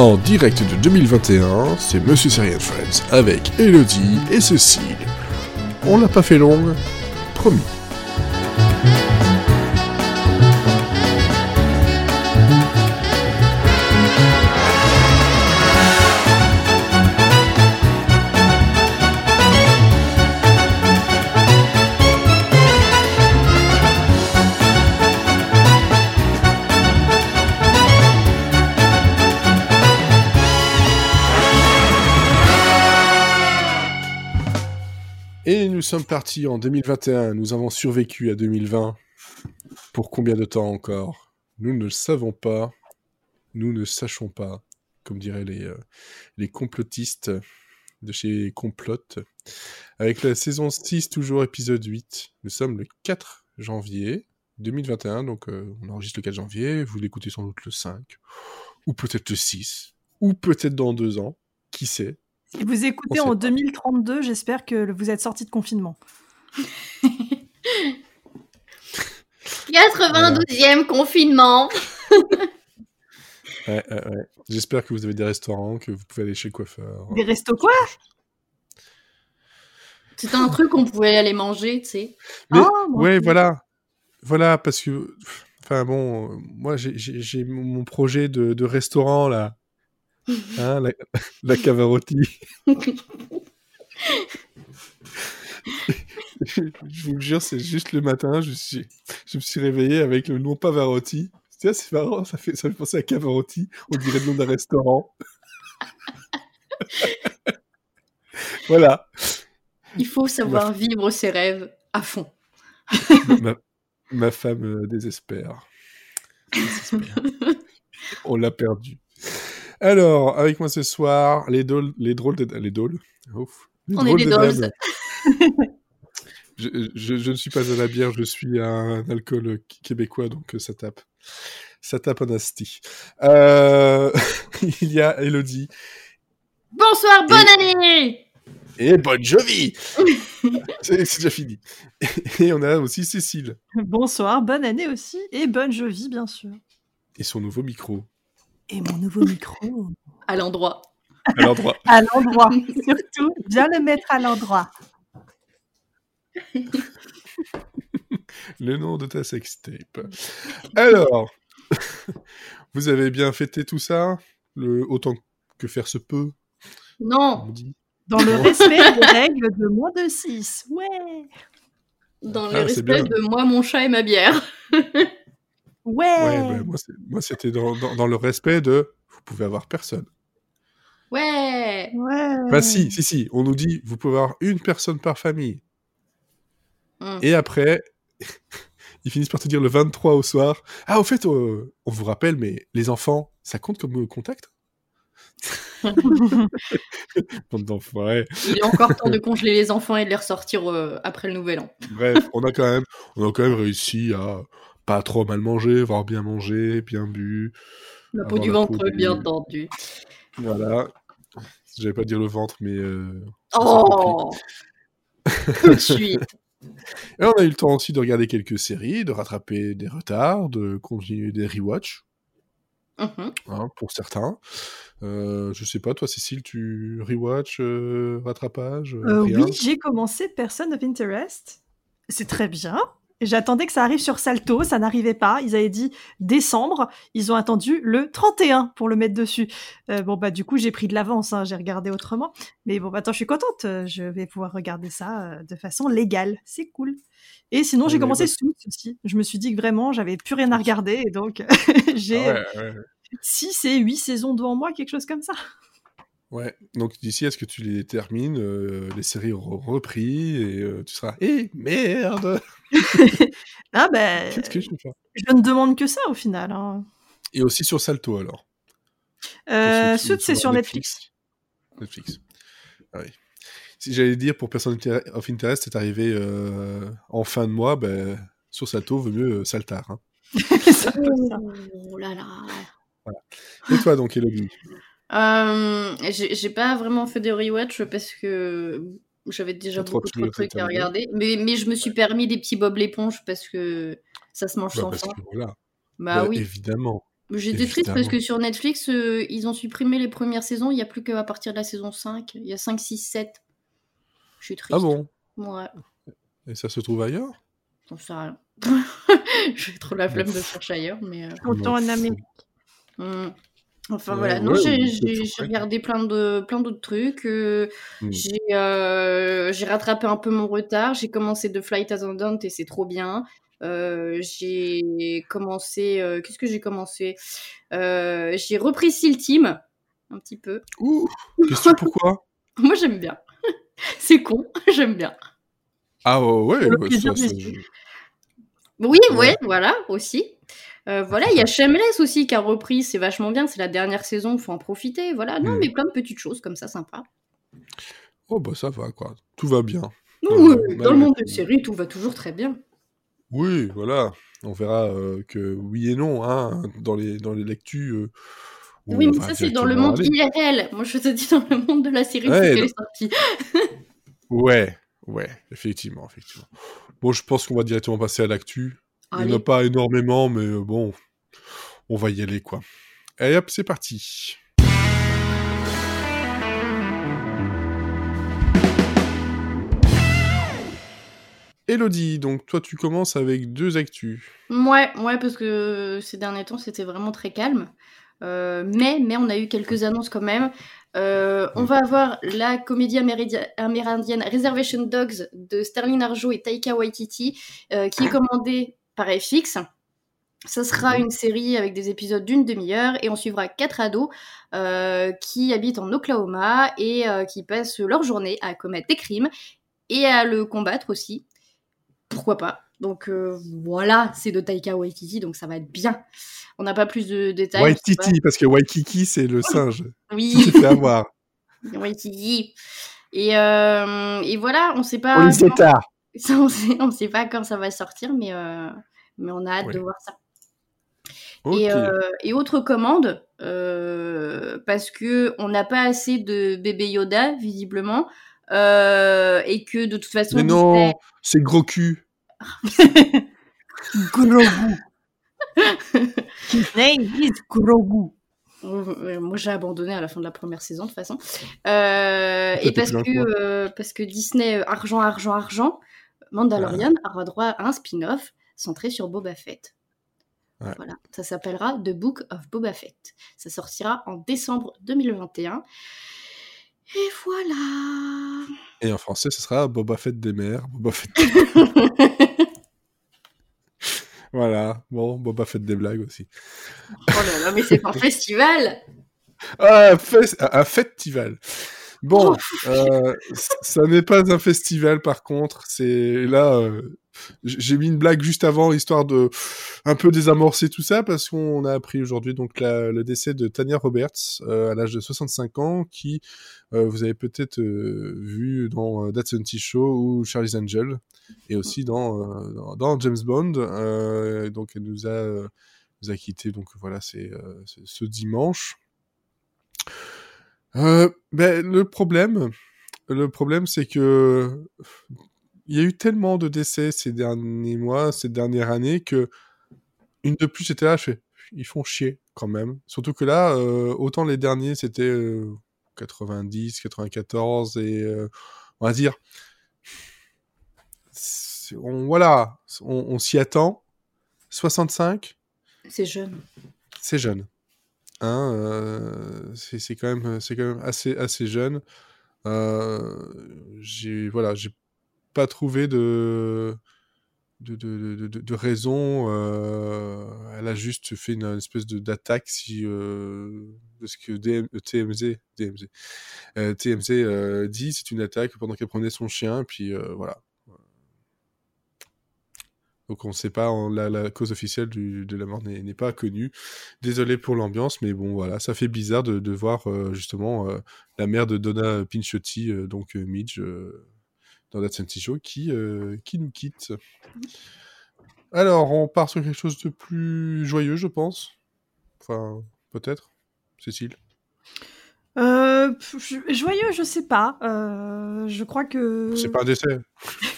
En direct de 2021, c'est Monsieur Serial Friends avec Elodie et Cécile. On l'a pas fait longue, promis. Sommes partis en 2021, nous avons survécu à 2020. Pour combien de temps encore? Nous ne le savons pas, nous ne sachons pas, comme diraient les, euh, les complotistes de chez Complot. Avec la saison 6, toujours épisode 8, nous sommes le 4 janvier 2021, donc euh, on enregistre le 4 janvier, vous l'écoutez sans doute le 5, ou peut-être le 6, ou peut-être dans deux ans, qui sait? Si vous écoutez en pas. 2032, j'espère que vous êtes sorti de confinement. 92e confinement. Ouais, ouais, ouais. J'espère que vous avez des restaurants, que vous pouvez aller chez le coiffeur. Des restos quoi? C'était un truc qu'on pouvait aller manger, tu sais. Mais, Ah, moi ouais, voilà. Voilà, parce que. Enfin bon, moi j'ai- mon mon projet de, de restaurant là. Hein, la, la Cavarotti. je vous le jure, c'est juste le matin, je, suis, je me suis réveillé avec le nom Pavarotti. Tiens, c'est marrant, ça fait, ça fait penser à Cavarotti, on dirait le nom d'un restaurant. voilà. Il faut savoir vivre ses rêves à fond. ma, ma femme euh, désespère. Désespère. On l'a perdu. Alors, avec moi ce soir, les, drôles- les drôles de... Les drôles Ouf. Les On est drôles des de je, je- je ne suis pas à la bière, je suis un alcool québécois, donc euh, ça tape. Ça tape en asti. Euh, il y a Elodie Bonsoir, bonne année et Bonne Jovi C'est c'est déjà fini. Et on a aussi Cécile Bonsoir, bonne année aussi et bonne jovie bien sûr. et son nouveau micro Et mon nouveau micro. À l'endroit. à l'endroit. À l'endroit, surtout, bien le mettre à l'endroit. le nom de ta sextape. Alors, vous avez bien fêté tout ça le, Autant que faire se peut, Non. Dans le respect des règles de moins de 6. Ouais. dans le Ah, bien. respect de moi, mon chat et ma bière. Ouais. Ouais, bah, moi, c'était dans, dans- dans le respect de vous pouvez avoir personne. Ouais Ouais. Bah si, si, si, on nous dit vous pouvez avoir une personne par famille. Hmm. Et après, ils finissent par te dire le 23 au soir. Ah, au fait, euh, on vous rappelle, mais les enfants, ça compte comme euh, contact? Bande d'enfoirés. Il est encore temps de congeler les enfants et de les ressortir euh, après le nouvel an. Bref, on a quand même, on a quand même réussi à pas trop mal manger, voire bien manger, bien bu. La peau Avoir du la ventre, peau bien entendu. Voilà. J'allais pas dire le ventre, mais. euh. Oh Tout de suite. Et on a eu le temps aussi de regarder quelques séries, de rattraper des retards, de continuer des rewatch, Mhm. hein, pour certains. Euh, je sais pas, toi, Cécile, tu rewatch, euh, rattrapage euh, Euh, oui, j'ai commencé Person of Interest. C'est très bien. J'attendais que ça arrive sur Salto, ça n'arrivait pas. Ils avaient dit décembre, ils ont attendu le 31 pour le mettre dessus. Euh, bon bah du coup j'ai pris de l'avance, hein, j'ai regardé autrement. Mais bon bah attends, je suis contente, euh, je vais pouvoir regarder ça euh, de façon légale, c'est cool. Et sinon j'ai Ouais, commencé bah- Suits aussi. Je me suis dit que vraiment j'avais plus rien à regarder et donc j'ai Ah ouais, ouais, 6 et 8 saisons devant moi, quelque chose comme ça. Ouais. Donc d'ici à ce que tu les termines, euh, les séries auront repris et euh, tu seras Eh merde Ah ben, Qu'est-ce que je ne demande que ça au final. hein. Et aussi sur Salto alors. Euh, Suits, c'est sur Netflix. Netflix. Ah oui. Si j'allais dire pour Person of Interest, c'est arrivé euh, en fin de mois, ben, sur Salto, vaut mieux euh, Saltar. hein. Ça. Oh là là. Et toi donc, Elodie? Euh, j'ai pas vraiment fait de rewatch parce que j'avais déjà beaucoup de trop de trucs à regarder. Mais, mais je me suis permis des petits Bob l'éponge parce que ça se mange Bah, sans parce fin. que voilà. Bah Bah, oui. Évidemment. J'étais triste parce que sur Netflix, euh, ils ont supprimé les premières saisons. Il n'y a plus qu'à partir de la saison 5. Il y a 5, 6, 7. Je suis triste. Ah bon? Ouais, Et ça se trouve ailleurs? J'en sais rien. J'ai trop la flemme de chercher ailleurs, mais... euh, Autant en Amérique. hmm. Enfin voilà, non, ouais, j'ai ouais, regardé plein de plein d'autres trucs. euh. J'ai euh, j'ai rattrapé un peu mon retard. J'ai commencé The Flight Attendant et c'est trop bien. Euh, j'ai commencé. Qu'est-ce que j'ai commencé? J'ai repris Seal Team un petit peu. Ouh Question pourquoi? Moi j'aime bien. c'est con, j'aime bien. Ah ouais, ouais, plaisir ça, ça, je- Oui, ouais, voilà aussi. Euh, voilà, il y a Shameless aussi qui a repris. C'est vachement bien. C'est la dernière saison, faut en profiter. Voilà, non Hmm. mais plein de petites choses comme ça, sympa. Oh bah ça va quoi, tout va bien. Ouh, Ouais, dans le monde des séries, tout va toujours très bien. Oui, voilà. On verra euh, que oui et non hein, dans les dans les lectus. euh, Oui, mais ça, c'est dans le monde aller. IRL. Moi, je te dis dans le monde de la série Ouais, depuis qu'elle non. est sortie. Ouais, ouais, effectivement, effectivement. Bon, je pense qu'on va directement passer à l'actu. Il n'y en a pas énormément, mais euh, bon, on va y aller quoi. Allez hop, c'est parti. Elodie, donc toi tu commences avec deux actus. Ouais, ouais, parce que ces derniers temps, c'était vraiment très calme. Euh, mais, mais on a eu quelques annonces quand même. Euh, on va avoir la comédie amérindienne Reservation Dogs de Sterling Arjo et Taika Waititi, euh, qui est commandée par FX. Ça sera Mhm. une série avec des épisodes d'une demi-heure et on suivra quatre ados euh, qui habitent en Oklahoma et euh, qui passent leur journée à commettre des crimes et à le combattre aussi. Pourquoi pas? Donc euh, voilà, c'est de Taika Waititi, donc ça va être bien. On n'a pas plus de détails. Waititi, parce que Waikiki c'est le singe. Oui, Tu fait avoir. Waititi. Et, et voilà, on sait pas. On quand- étards. ça, on sait, on sait pas quand ça va sortir, mais, euh, mais on a hâte Ouais. de voir ça. Et, euh, et autre commande, euh, parce que on n'a pas assez de bébé Yoda, visiblement, euh, et que de toute façon, Mais non, c'est gros cul. Grogu. His name is Grogu. Moi j'ai abandonné à la fin de la première saison de toute façon, Euh, et parce que, euh, parce que Disney, argent, argent, argent, Mandalorian aura droit à un spin-off centré sur Boba Fett. Ouais. Voilà, ça s'appellera The Book of Boba Fett. Ça sortira en décembre 2021. Et voilà. Et en français, ce sera Boba Fett des mers. Boba Fett. voilà. Bon, Boba Fett des blagues aussi. oh là là, mais c'est un festival. Ah, fes- un festival. Bon, euh, c- ça n'est pas un festival par contre. C'est là, euh, j'ai mis une blague juste avant histoire de un peu désamorcer tout ça parce qu'on a appris aujourd'hui donc la- le décès de Tanya Roberts euh, à l'âge de 65 ans, qui euh, vous avez peut-être euh, vu dans euh, That 70 Show ou Charlie's Angel et aussi dans euh, dans, dans James Bond. Euh, donc elle nous a euh, nous a quitté donc voilà euh, c'est ce dimanche. Euh, ben, le problème, le problème, c'est que il y a eu tellement de décès ces derniers mois, ces dernières années, que une de plus était là, je fais, ils font chier quand même. Surtout que là, euh, autant les derniers c'était euh, 90, 94 et euh, on va dire, on, voilà, on, on s'y attend. 65, C'est jeune. c'est jeune. Hein, euh, c'est quand même, assez, assez jeune. Euh, j'ai, voilà, j'ai pas trouvé de, raison. euh, elle a juste fait une, espèce de d'attaque si, ce que TMZ, TMZ dit, c'est une attaque pendant qu'elle prenait son chien, puis voilà. Donc on ne sait pas, on- la, la cause officielle du- de la mort n'est pas connue. Désolé pour l'ambiance, mais bon voilà, ça fait bizarre de, de voir euh, justement euh, la mère de Donna Pinchotti, euh, donc euh, Midge, dans That 70 Show, qui, qui nous quitte. Alors, on part sur quelque chose de plus joyeux, je pense. Enfin, peut-être. Cécile? Joyeux, je sais pas. Je crois que. C'est pas un décès.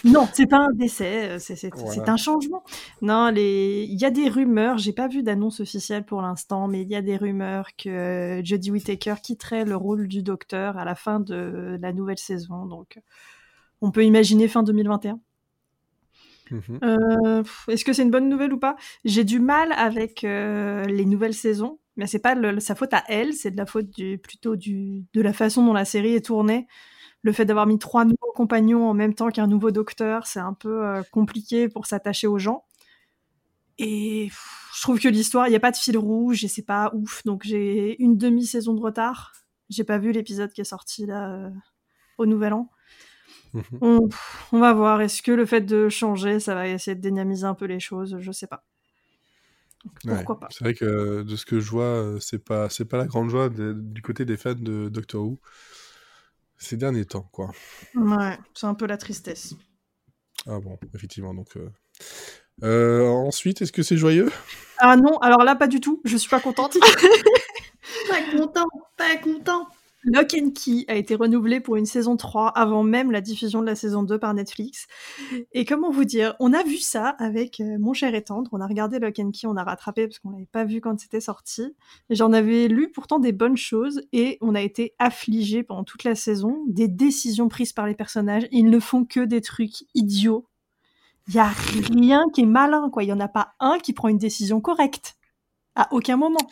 Non, c'est pas un décès. euh, C'est Voilà. un changement. Non, les... il y a des rumeurs. J'ai pas vu d'annonce officielle pour l'instant, mais il y a des rumeurs que Jodie Whittaker quitterait le rôle du docteur à la fin de la nouvelle saison. Donc, on peut imaginer fin 2021. Mhm. Euh, Est-ce que c'est une bonne nouvelle ou pas? J'ai du mal avec euh, les nouvelles saisons, mais c'est pas le- sa faute à elle, c'est de la faute du, plutôt du, de la façon dont la série est tournée. Le fait d'avoir mis trois nouveaux compagnons en même temps qu'un nouveau docteur, c'est un peu euh, compliqué pour s'attacher aux gens. Et pff, je trouve que l'histoire, il n'y a pas de fil rouge et c'est pas ouf. Donc j'ai une demi-saison de retard. J'ai pas vu l'épisode qui est sorti là euh, au Nouvel An. Mhm. On, on va voir. Est-ce que le fait de changer, ça va essayer de dynamiser un peu les choses? Je sais pas. Donc, Ouais. Pourquoi pas C'est vrai que de ce que je vois, euh, c'est pas c'est pas la grande joie de- du côté des fans de Doctor Who ces derniers temps, quoi. Ouais, c'est un peu la tristesse. Ah bon, effectivement. Donc euh, euh, ensuite, est-ce que c'est joyeux? Ah non, alors là, pas du tout. Je suis pas contente. Pas content, pas content. Lock and Key a été renouvelé pour une saison 3 avant même la diffusion de la saison 2 par Netflix. Et comment vous dire, on a vu ça avec euh, mon cher et tendre. On a regardé Lock and Key, on a rattrapé parce qu'on l'avait pas vu quand c'était sorti. J'en avais lu pourtant des bonnes choses et on a été affligés pendant toute la saison des décisions prises par les personnages. Ils ne font que des trucs idiots. Il y a rien qui est malin, quoi. Il y en a pas un qui prend une décision correcte. À aucun moment.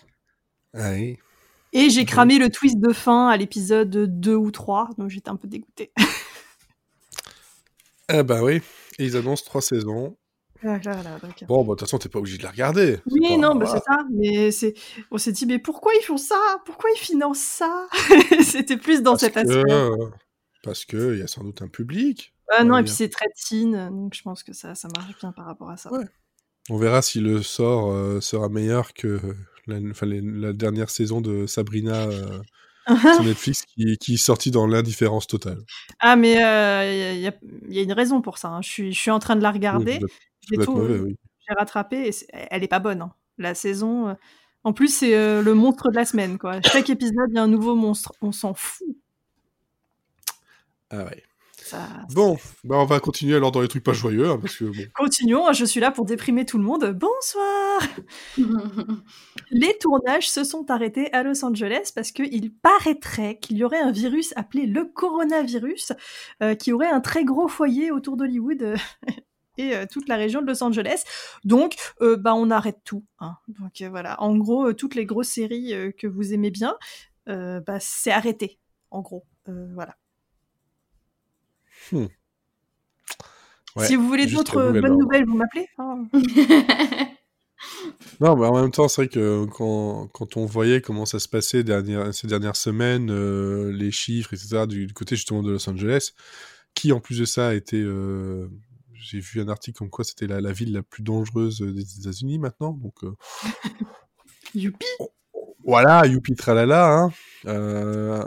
Ah oui. Et j'ai cramé le twist de fin à l'épisode 2 ou 3, donc j'étais un peu dégoûtée. Ah bah oui. Et ils annoncent trois saisons. Donc- Bon, bah, de toute façon, t'es pas obligé de la regarder. Oui, pas- non, bah, voilà. c'est ça. Mais c'est, on s'est dit, mais pourquoi ils font ça? Pourquoi ils financent ça? C'était plus dans Parce cet que, aspect. euh, parce que il y a sans doute un public. Ah on non, et puis c'est très teen, donc je pense que ça, ça marche bien par rapport à ça. Ouais. On verra si le sort euh, sera meilleur que la, enfin, les- la dernière saison de Sabrina euh, sur Netflix qui, qui est sortie dans l'indifférence totale. ah, mais il y, a, y a- une raison pour ça. hein. Je, suis, je suis en train de la Oui, regarder. ça J'ai euh, oui. rattrapé et c'est- elle est pas bonne. hein. La saison. euh, En plus, c'est euh, le monstre de la semaine, quoi. Chaque épisode, il y a un nouveau monstre. On s'en fout. Ah ouais. Ça... Bon, bah on va continuer alors dans les trucs pas joyeux, hein, parce que bon. Continuons, hein, je suis là pour déprimer tout le monde. Bonsoir Les tournages se sont arrêtés à Los Angeles parce qu'il paraîtrait qu'il y aurait un virus appelé le coronavirus euh, qui aurait un très gros foyer autour d'Hollywood euh, et euh, toute la région de Los Angeles. Donc, euh, bah, on arrête tout. hein. Donc euh, voilà, en gros, euh, toutes les grosses séries euh, que vous aimez bien, euh, bah, c'est arrêté. En gros, Euh, Ouais, si vous voulez d'autres bonnes nouvelles, vous m'appelez. hein. Non, mais en même temps, c'est vrai que quand, quand on voyait comment ça se passait dernière- ces dernières semaines, euh, les chiffres, etc., du, du côté justement de Los Angeles, qui en plus de ça était. euh, J'ai vu un article comme quoi c'était la, la ville la plus dangereuse des États-Unis maintenant. Donc euh, Youpi voilà, youpi tralala. Hein. Euh,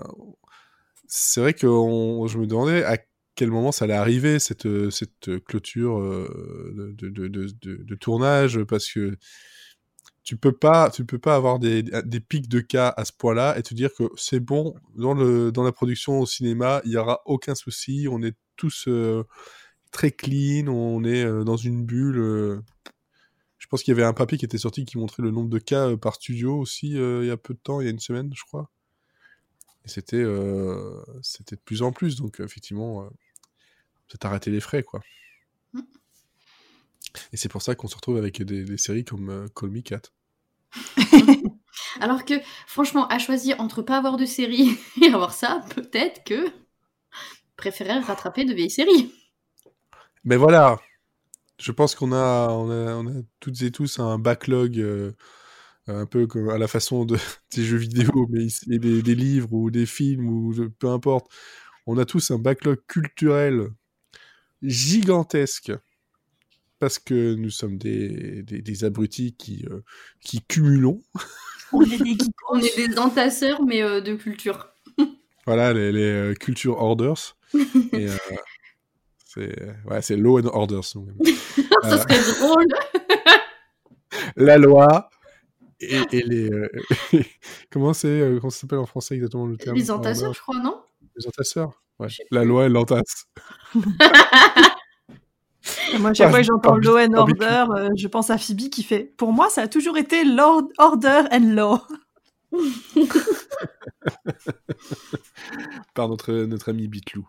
c'est vrai que on- je me demandais à quel moment ça allait arriver, cette, euh, cette clôture euh, de, de, de, tournage, parce que tu peux peux pas avoir des, des pics de cas à ce point-là et te dire que c'est bon, dans, le, dans la production au cinéma, il y aura aucun souci, on est tous euh, très clean, on est euh, dans une bulle. euh. Je pense qu'il y avait un papier qui était sorti qui montrait le nombre de cas euh, par studio aussi euh, il y a peu de temps, il y a une semaine, je crois. Et c'était euh, de plus en plus, donc euh, effectivement, euh, peut-être arrêter les frais, quoi. Mm. Et c'est pour ça qu'on se retrouve avec des, des séries comme euh, Call Me Cat. Alors que, franchement, à choisir entre pas avoir de série et avoir ça, peut-être que préférer rattraper de vieilles séries. Mais voilà, je pense qu'on a, on a, on a toutes et tous un backlog euh, un peu comme à la façon de, des jeux vidéo, mais et des, des livres ou des films ou peu importe. On a tous un backlog culturel gigantesque parce que nous sommes des, des, des abrutis qui, euh, qui cumulons. On est des geekos. On est des entasseurs, mais euh, de culture. Voilà, les, les euh, culture orders. et, euh, c'est ouais, c'est law and orders. Ça serait drôle. la loi et, et les. euh, comment c'est euh, comment ça s'appelle en français exactement le terme Les entasseurs, je crois, non? Les entasseurs Ouais. La loi, elle l'entasse. Moi, chaque fois que j'entends Law and Order, euh, je pense à Phoebe qui fait Pour moi, ça a toujours été Lord Order and Law. par notre, notre ami Bitlou.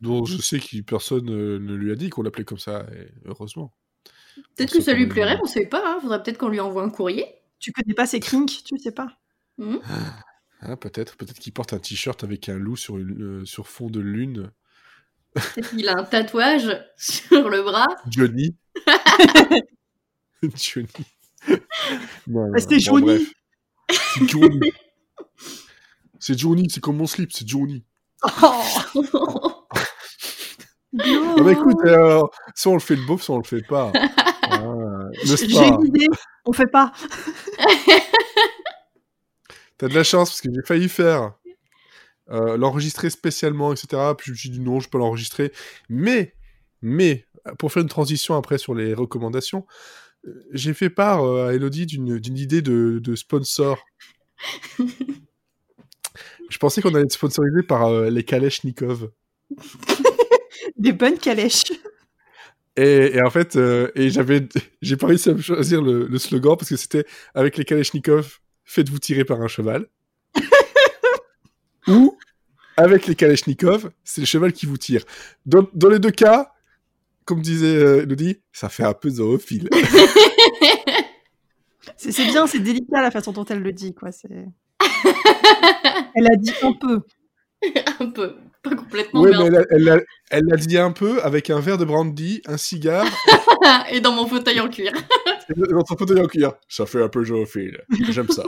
dont je sais que personne euh, ne lui a dit qu'on l'appelait comme ça, et heureusement. Peut-être que ça lui plairait, on sait pas. Hein. Faudrait peut-être qu'on lui envoie un courrier. Tu connais pas ces kinks, tu sais pas. Hein, peut-être peut-être qu'il porte un t-shirt avec un loup sur, une, euh, sur fond de lune. Qu'il a un tatouage sur le bras. Johnny. Johnny. C'était bon, Johnny. bref. C'est Johnny. C'est Johnny, c'est comme mon slip, c'est Johnny. Oh. Ah bah écoute, euh, soit on le fait le beauf, soit on le fait pas. Ah, N'est-ce J'ai une idée, on fait pas. T'as de la chance parce que j'ai failli faire euh, l'enregistrer spécialement, etc. Puis je me suis dit non, je peux l'enregistrer. Mais, mais, pour faire une transition après sur les recommandations, euh, j'ai fait part euh, à Elodie d'une d'une idée de, de sponsor. je pensais qu'on allait être sponsorisé par euh, les Kaleshnikov. Des bonnes calèches. Et, et en fait, euh, et j'avais, j'ai pas réussi à choisir le, le slogan parce que c'était avec les Kaleshnikov, faites-vous tirer par un cheval. Ou avec les Kaleshnikov, c'est le cheval qui vous tire. Dans, dans les deux cas, comme disait euh, Elodie, ça fait un peu zoophile. C'est c'est bien, c'est délicat la façon dont elle le dit, quoi. c'est- Elle a dit un peu. un peu. Pas complètement, ouais, mais elle, a- elle, l'a- dit un peu avec un verre de brandy, un cigare. Et dans mon fauteuil en cuir. dans son fauteuil en cuir. Ça fait un peu zoophile. J'aime ça.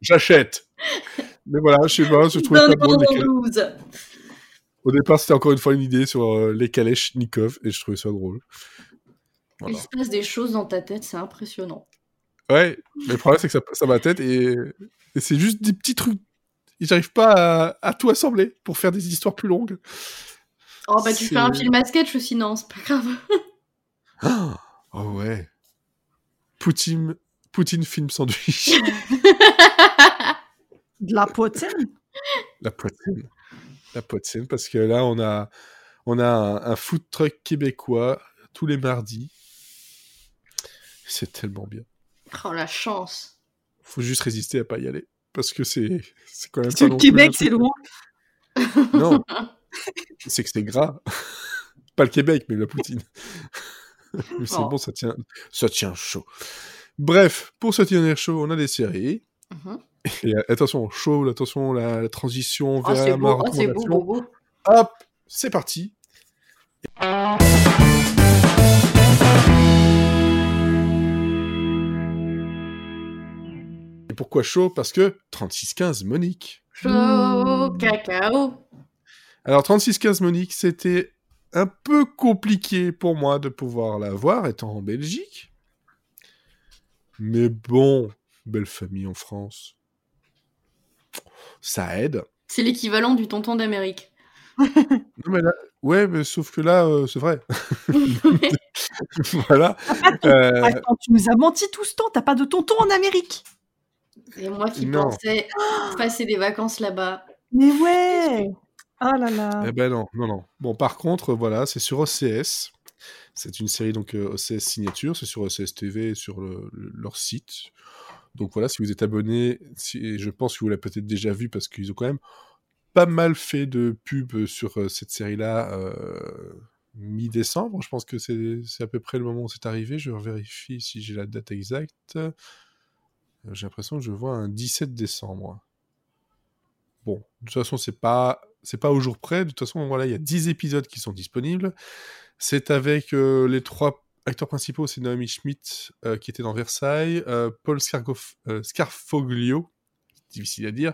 J'achète. Mais voilà, je sais pas, je trouvais pas le drôle. Au départ, c'était encore une fois une idée sur euh, les Kaleshnikov et je trouvais ça drôle. Voilà. Il se passe des choses dans ta tête, c'est impressionnant. Ouais, mais le problème, c'est que ça passe à ma tête et, et c'est juste des petits trucs. J'arrive pas à, à tout assembler pour faire des histoires plus longues. Oh bah tu fais un film à sketch aussi, non, c'est pas grave. Ah oh ouais. Poutine, Poutine film sandwich. De la poitrine. La poitrine. La poitrine, parce que là, on a, on a un, un food truck québécois tous les mardis. C'est tellement bien. Oh la chance. Faut juste résister à pas y aller. Parce que c'est c'est quand même Parce pas que le Québec, c'est loin. Non, c'est que c'est gras. pas le Québec, mais la poutine. mais c'est Oh. bon, ça tient, ça tient chaud. Bref, pour se tenir chaud, on a des séries. Mhm. Et euh, attention, chaud, attention, la, la transition Oh vers ma oh, beau, beau, beau. Hop, c'est parti. Et pourquoi chaud Parce que 3615 Monique. Chaud cacao. Alors 3615 Monique, c'était un peu compliqué pour moi de pouvoir la voir étant en Belgique. Mais bon, belle famille en France. Ça aide. C'est l'équivalent du tonton d'Amérique. Non, mais là- Ouais, mais sauf que là, euh, c'est vrai. voilà. Euh, Attends, tu nous as menti tout ce temps, t'as pas de tonton en Amérique. Et moi qui Non. pensais passer des vacances là-bas. Mais ouais Ah là là Eh ben non, non, non. Bon, par contre, voilà, c'est sur OCS. C'est une série donc euh, OCS Signature, c'est sur OCS TV, sur le- le- leur site. Donc voilà, si vous êtes abonné, je pense que vous l'avez peut-être déjà vu parce qu'ils ont quand même pas mal fait de pub sur euh, cette série-là euh, mi-décembre. Je pense que c'est à peu près le moment où c'est arrivé. Je vérifie si j'ai la date exacte. Euh, J'ai l'impression que je vois un 17 décembre. Bon, de toute façon, c'est pas c'est pas au jour près. De toute façon, voilà, il y a 10 épisodes qui sont disponibles. C'est avec les trois acteurs principaux, c'est Naomi Schmidt euh, qui était dans Versailles, euh, Paul euh, Scarfoglio, difficile à dire,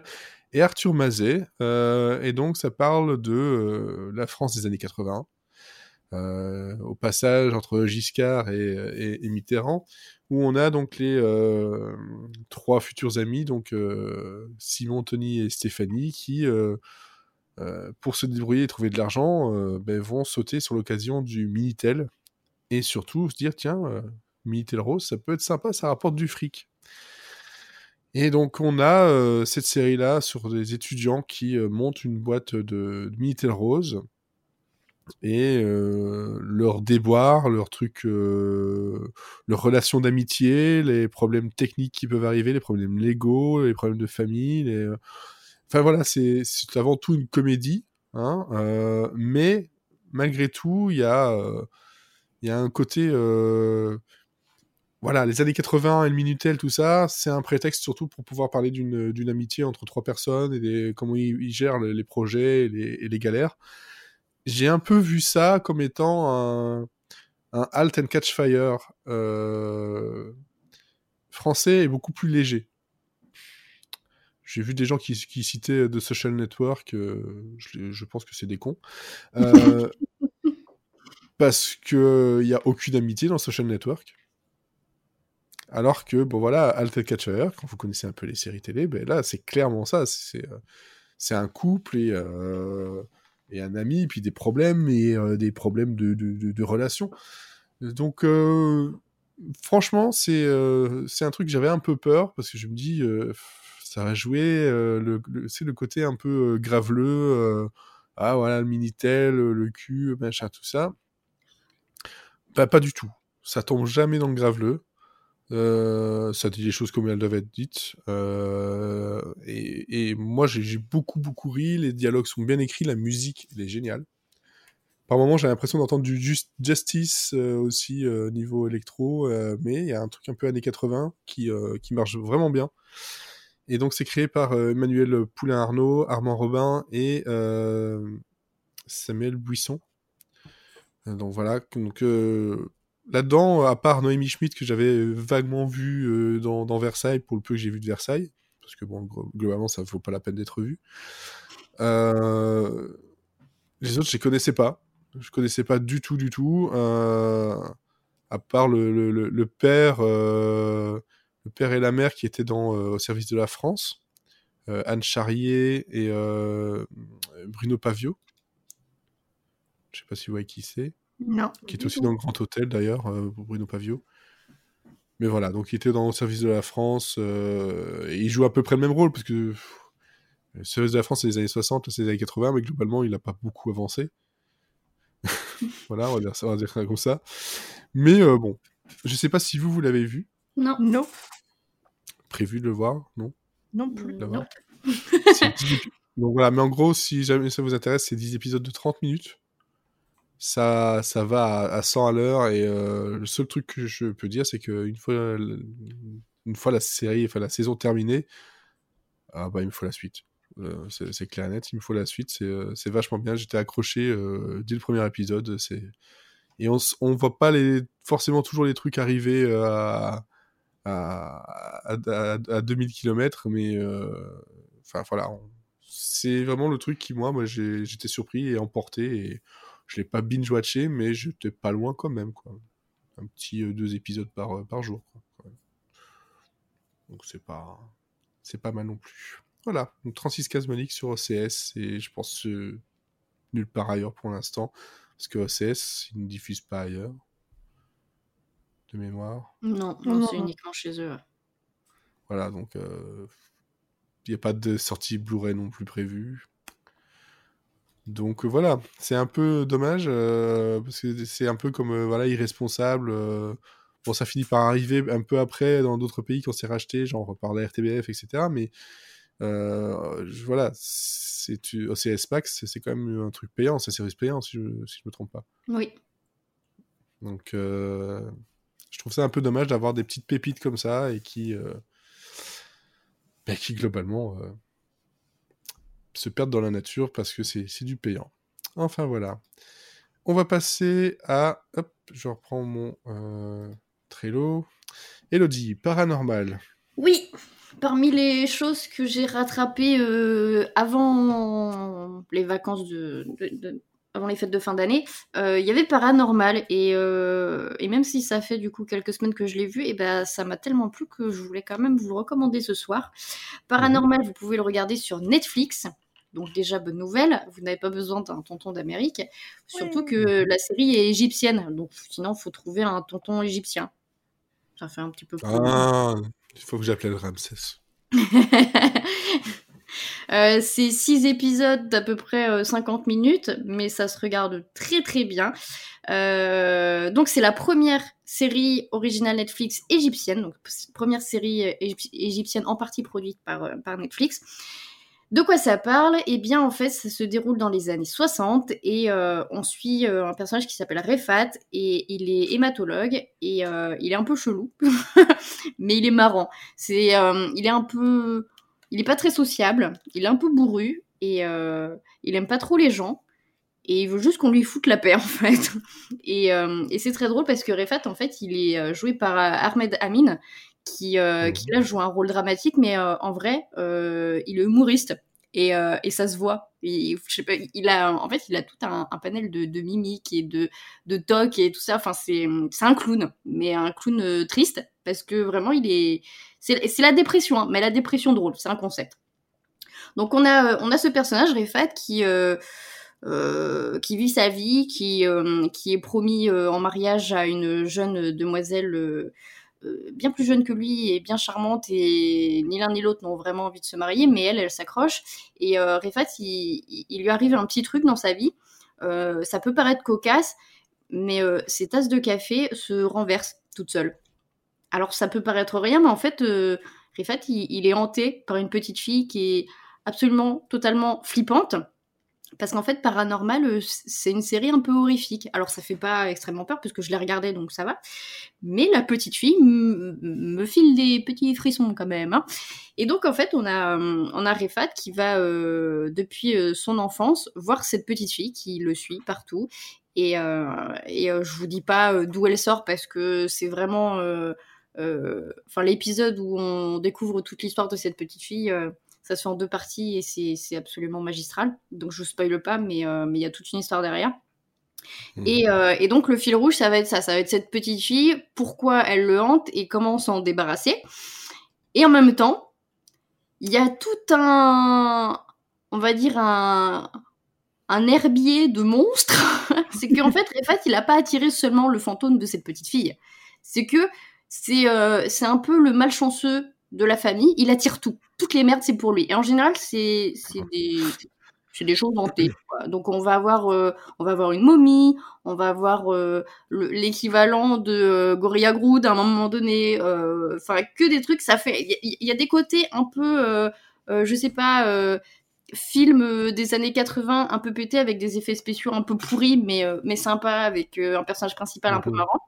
et Arthur Mazet. et donc, ça parle de la France des années 80. euh, au passage entre Giscard et, Mitterrand, où on a donc les trois futurs amis, donc Simon, Tony et Stéphanie, qui, pour se débrouiller et trouver de l'argent, ben, vont sauter sur l'occasion du Minitel et surtout se dire tiens, euh, Minitel Rose, ça peut être sympa, ça rapporte du fric. Et donc on a euh, cette série-là sur des étudiants qui euh, montent une boîte de, de Minitel Rose et euh, leurs déboires, leurs trucs, leurs relations d'amitié, les problèmes techniques qui peuvent arriver, les problèmes légaux, les problèmes de famille. Enfin voilà, c'est avant tout une comédie, hein, mais malgré tout, il y a il y a un côté euh, voilà, les années 80 et le Minitel, tout ça, c'est un prétexte surtout pour pouvoir parler d'une amitié entre trois personnes et des, comment ils, gèrent les, projets et les, galères. J'ai un peu vu ça comme étant un, un Halt and Catch Fire euh, français et beaucoup plus léger. J'ai vu des gens qui, citaient The Social Network, euh, je, pense que c'est des cons. parce qu'il n'y a aucune amitié dans Social Network. Alors que, bon voilà, Altered Catcher, quand vous connaissez un peu les séries télé, ben là, c'est clairement ça. C'est euh, un couple et, euh, et un ami, puis des problèmes, et euh, des problèmes de, de, relations. Donc, euh, franchement, c'est euh, c'est un truc que j'avais un peu peur, parce que je me dis, euh, ça va jouer, euh, le, c'est le côté un peu euh, graveleux, euh, ah voilà, le Minitel, le cul, machin, tout ça. Bah, pas du tout. Ça tombe jamais dans le graveleux. Euh, ça dit les choses comme elles doivent être dites. Euh, et, moi, j'ai beaucoup, beaucoup ri. Les dialogues sont bien écrits. La musique, elle est géniale. Par moments, j'ai l'impression d'entendre du Just- Justice euh, aussi euh, niveau électro. euh, mais il y a un truc un peu années 80 qui, marche vraiment bien. Et donc, c'est créé par Emmanuel Poulain-Arnaud, Armand Robin et Samuel Buisson. Donc voilà, donc euh, là-dedans, à part Noémie Schmidt que j'avais vaguement vu euh, dans, Versailles, pour le peu que j'ai vu de Versailles, parce que bon, glo- globalement, ça vaut pas la peine d'être vu. Euh, les autres, je les connaissais pas. Je connaissais pas du tout, du tout. à part le, le, père, le père et la mère qui étaient dans au service de la France, Anne Charrier et Bruno Pavio. Je sais pas si vous voyez qui c'est Non. qui est aussi dans le Grand Hôtel d'ailleurs, euh, pour Bruno Pavio. Mais voilà, donc il était dans le service de la France, euh, et il joue à peu près le même rôle, parce que pff, le service de la France c'est les années 60, c'est les années 80, mais globalement il n'a pas beaucoup avancé. voilà, on va dire ça, on va dire ça comme ça. Mais euh, bon, je sais pas si vous, vous l'avez vu, Non. Non. prévu de le voir, non? Non plus. Non. C'est 10 épi- Donc voilà, mais en gros, si jamais ça vous intéresse, c'est 10 épisodes de 30 minutes. Ça, ça va à, à 100 à l'heure et euh, le seul truc que je peux dire, c'est qu'une fois, une fois la série, enfin la saison terminée, ah bah il me faut la suite. Euh, c'est clair et net, il me faut la suite. C'est euh, vachement bien. J'étais accroché dès le premier épisode. Et on on voit pas les forcément toujours les trucs arriver à à, à, à, à 2000 km, mais enfin voilà, c'est vraiment le truc qui moi, moi j'étais surpris et emporté je l'ai pas binge watché, mais j'étais pas loin quand même quoi. Un petit euh, deux épisodes par euh, par jour. quoi, quand même. Donc c'est pas c'est pas mal non plus. Voilà, donc 36 Casmonique sur OCS et je pense euh, nulle part ailleurs pour l'instant parce que OCS ils ne diffusent pas ailleurs de mémoire. Non, Non, c'est uniquement chez eux. Voilà, donc il n'y a pas de sortie Blu-ray non plus prévue. Donc euh, voilà, c'est un peu dommage euh, parce que c'est un peu comme euh, voilà irresponsable. bon, ça finit par arriver un peu après dans d'autres pays quand c'est racheté, genre par la RTBF, etc. Mais euh, je- voilà, c'est tu- OCS Max, c'est c'est quand même un truc payant, c'est un service payant si je, si je me trompe pas. Oui. Donc, euh, je trouve ça un peu dommage d'avoir des petites pépites comme ça et qui, euh, bah, qui globalement, se perdent dans la nature parce que c'est du payant. Enfin, voilà. On va passer à... Hop, je reprends mon euh, Trello. Elodie, paranormal. Oui, parmi les choses que j'ai rattrapées euh, avant les vacances de, de- de- avant les fêtes de fin d'année, euh, il y avait Paranormal et, euh, et même si ça fait du coup quelques semaines que je l'ai vu, et ben ça m'a tellement plu que je voulais quand même vous le recommander ce soir. Paranormal, vous pouvez le regarder sur Netflix. Donc déjà bonne nouvelle, vous n'avez pas besoin d'un tonton d'Amérique, surtout que la série est égyptienne, donc sinon faut trouver un tonton égyptien. Ça fait un petit peu. Ah, il faut que j'appelle Ramsès. Euh, c'est six épisodes d'à peu près 50 euh, minutes, mais ça se regarde très très bien. Euh, donc c'est la première série originale Netflix égyptienne, donc première série égyptienne en partie produite par, par Netflix. De quoi ça parle? Eh bien, en fait, ça se déroule dans les années 60 et on suit un personnage qui s'appelle Refat et il est hématologue et il est un peu chelou, mais il est marrant. C'est, il est un peu, il est pas très sociable, il est un peu bourru et euh, il aime pas trop les gens et il veut juste qu'on lui foute la paix en fait. Et, euh, et c'est très drôle parce que Refat en fait il est euh, joué par Ahmed Amin qui, mhm. qui là joue un rôle dramatique mais en vrai il est humoriste et, et ça se voit. je sais pas, il a en fait il a tout un, panel de, de mimiques et de de toc et tout ça. Enfin c'est c'est un clown mais un clown triste parce que vraiment il est c'est la dépression, hein, mais la dépression drôle, c'est un concept. Donc on a, euh, on a ce personnage, Refat, qui, euh, euh, qui vit sa vie, qui, qui est promis en mariage à une jeune demoiselle bien plus jeune que lui et bien charmante, et ni l'un ni l'autre n'ont vraiment envie de se marier, mais elle, elle s'accroche. Et Refat, il, il, lui arrive un petit truc dans sa vie. ça peut paraître cocasse, mais ses tasses de café se renversent toutes seules. Alors ça peut paraître rien, mais en fait, euh, Rifat, il, est hanté par une petite fille qui est absolument, totalement flippante. Parce qu'en fait, Paranormal, euh, c'est une série un peu horrifique. Alors ça fait pas extrêmement peur, puisque je l'ai regardé, donc ça va. Mais la petite fille me file des petits frissons quand même. Hein. Et donc en fait, on a, euh, on a Rifat qui va, depuis son enfance, voir cette petite fille qui le suit partout. Et, et je vous dis pas d'où elle sort, parce que c'est vraiment euh, enfin l'épisode où on découvre toute l'histoire de cette petite fille, euh, ça se fait en deux parties et c'est absolument magistral. Donc je spoile pas, mais euh, mais il y a toute une histoire derrière. Mhm. Et, et, donc le fil rouge, ça va être ça, ça va être cette petite fille, pourquoi elle le hante et comment s'en débarrasser? Et en même temps, il y a tout un, on va dire un, un herbier de monstres. c'est qu'en fait, Refat, il n'a pas attiré seulement le fantôme de cette petite fille. C'est que c'est euh, c'est un peu le malchanceux de la famille. Il attire tout. Toutes les merdes, c'est pour lui. Et en général, c'est des c'est des choses hantées. Donc on va avoir euh, on va avoir une momie, on va avoir euh, l'équivalent de euh, Gorilla Grodd à un moment donné. Enfin que des trucs. Ça fait il y, a des côtés un peu je sais pas film des années 80 un peu pété avec des effets spéciaux un peu pourris mais mais sympa avec un personnage principal un peu marrant.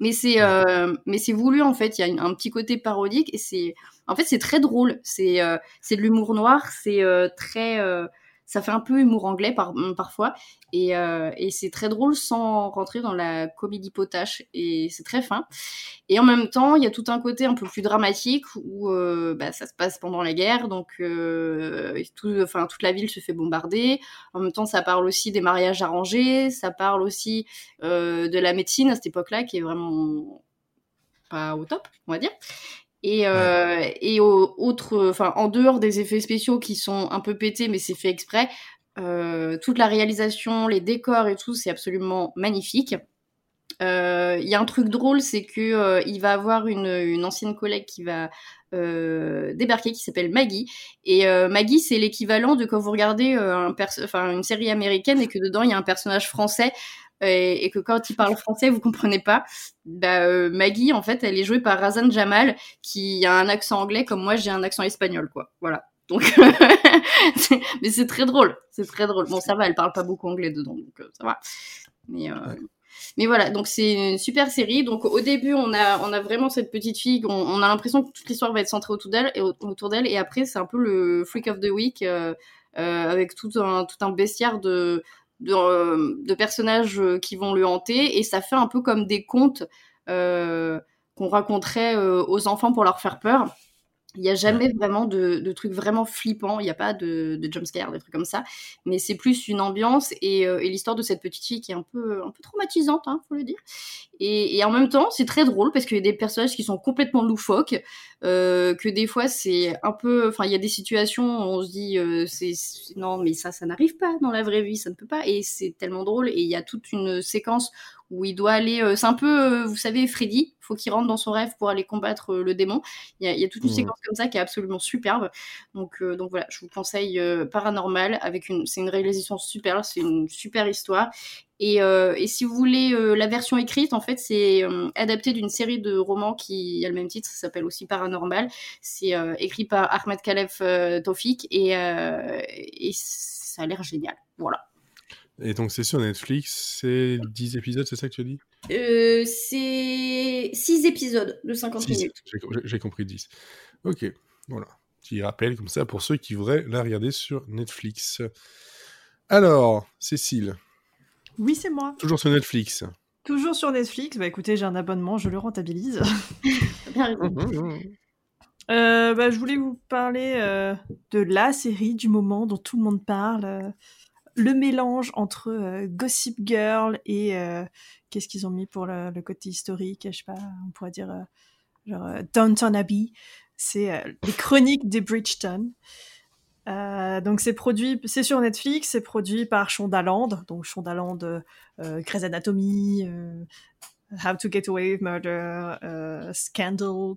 Mais c'est euh, mais c'est voulu en fait. Il y a un petit côté parodique et c'est en fait c'est très drôle. C'est euh, c'est de l'humour noir. C'est euh, très ça fait un peu humour anglais par, mm, parfois. Et, euh, et c'est très drôle sans rentrer dans la comédie potache. Et c'est très fin. Et en même temps il y a tout un côté un peu plus dramatique où euh, bah, ça se passe pendant la guerre donc euh, tout, enfin toute la ville se fait bombarder. En même temps ça parle aussi des mariages arrangés. Ça parle aussi de la médecine à cette époque-là qui est vraiment pas au top on va dire et, euh, et au, autre, enfin, en dehors des effets spéciaux qui sont un peu pétés, mais c'est fait exprès, euh, toute la réalisation, les décors et tout, c'est absolument magnifique. Euh, Il y a un truc drôle, c'est que il va avoir une, une, ancienne collègue qui va débarquer, qui s'appelle Maggie. Et Maggie, c'est l'équivalent de quand vous regardez un une série américaine et que dedans il y a un personnage français et, que quand il parle français, vous comprenez pas. Bah, euh, Maggie, en fait, elle est jouée par Razan Jamal, qui a un accent anglais comme moi, j'ai un accent espagnol, quoi. Voilà. Donc, mais c'est très drôle, c'est très drôle. Bon, ça va, elle parle pas beaucoup anglais dedans, donc euh, ça va. Mais euh, mais voilà, donc c'est une super série. Donc au début, on a, on a vraiment cette petite fille, on, on a l'impression que toute l'histoire va être centrée autour d'elle, et autour d'elle, et après c'est un peu le freak of the week euh, avec tout un, tout un bestiaire de, euh, de, personnages euh, qui vont le hanter et ça fait un peu comme des contes euh, qu'on raconterait aux enfants pour leur faire peur. Il n'y a jamais vraiment de, trucs vraiment flippants, il n'y a pas de, de jumpscare, des trucs comme ça, mais c'est plus une ambiance et, l'histoire de cette petite fille qui est un peu, un peu traumatisante, hein, faut le dire. Et, en même temps, c'est très drôle parce qu'il y a des personnages qui sont complètement loufoques, que des fois c'est un peu, enfin il y a des situations où on se dit c'est non mais ça ça n'arrive pas dans la vraie vie, ça ne peut pas, et c'est tellement drôle. Et il y a toute une séquence où il doit aller, c'est un peu, vous savez Freddy, faut qu'il rentre dans son rêve pour aller combattre le démon. Il y a, toute une Mhm. séquence comme ça qui est absolument superbe. Donc, donc voilà, je vous conseille Paranormal avec une, c'est une réalisation super, c'est une super histoire. Et, et, si vous voulez la version écrite, en fait, c'est adapté d'une série de romans qui a le même titre, ça s'appelle aussi Paranormal. C'est écrit par Ahmed Khalef Tofik et, et ça a l'air génial. Voilà. Et donc c'est sur Netflix, c'est 10 épisodes, c'est ça que tu as dit euh, C'est 6 épisodes de 50 Six. minutes. J'ai compris 10. Ok, voilà. Petit rappel comme ça pour ceux qui voudraient la regarder sur Netflix. Alors, Cécile. Oui, c'est moi. Toujours sur Netflix. Toujours sur Netflix. Bah écoutez, j'ai un abonnement, je le rentabilise. Bien raison. Mmh, Euh, bah, je voulais vous parler euh, de la série du moment dont tout le monde parle. Le mélange entre euh, Gossip Girl et euh, qu'est-ce qu'ils ont mis pour le, côté historique Je sais pas, on pourrait dire euh, genre Downton Abbey. C'est les chroniques des Bridgeton. Donc c'est produit, c'est sur Netflix, c'est produit par Shondaland, donc Shondaland, Grey's Anatomy, How to Get Away with Murder, Scandal,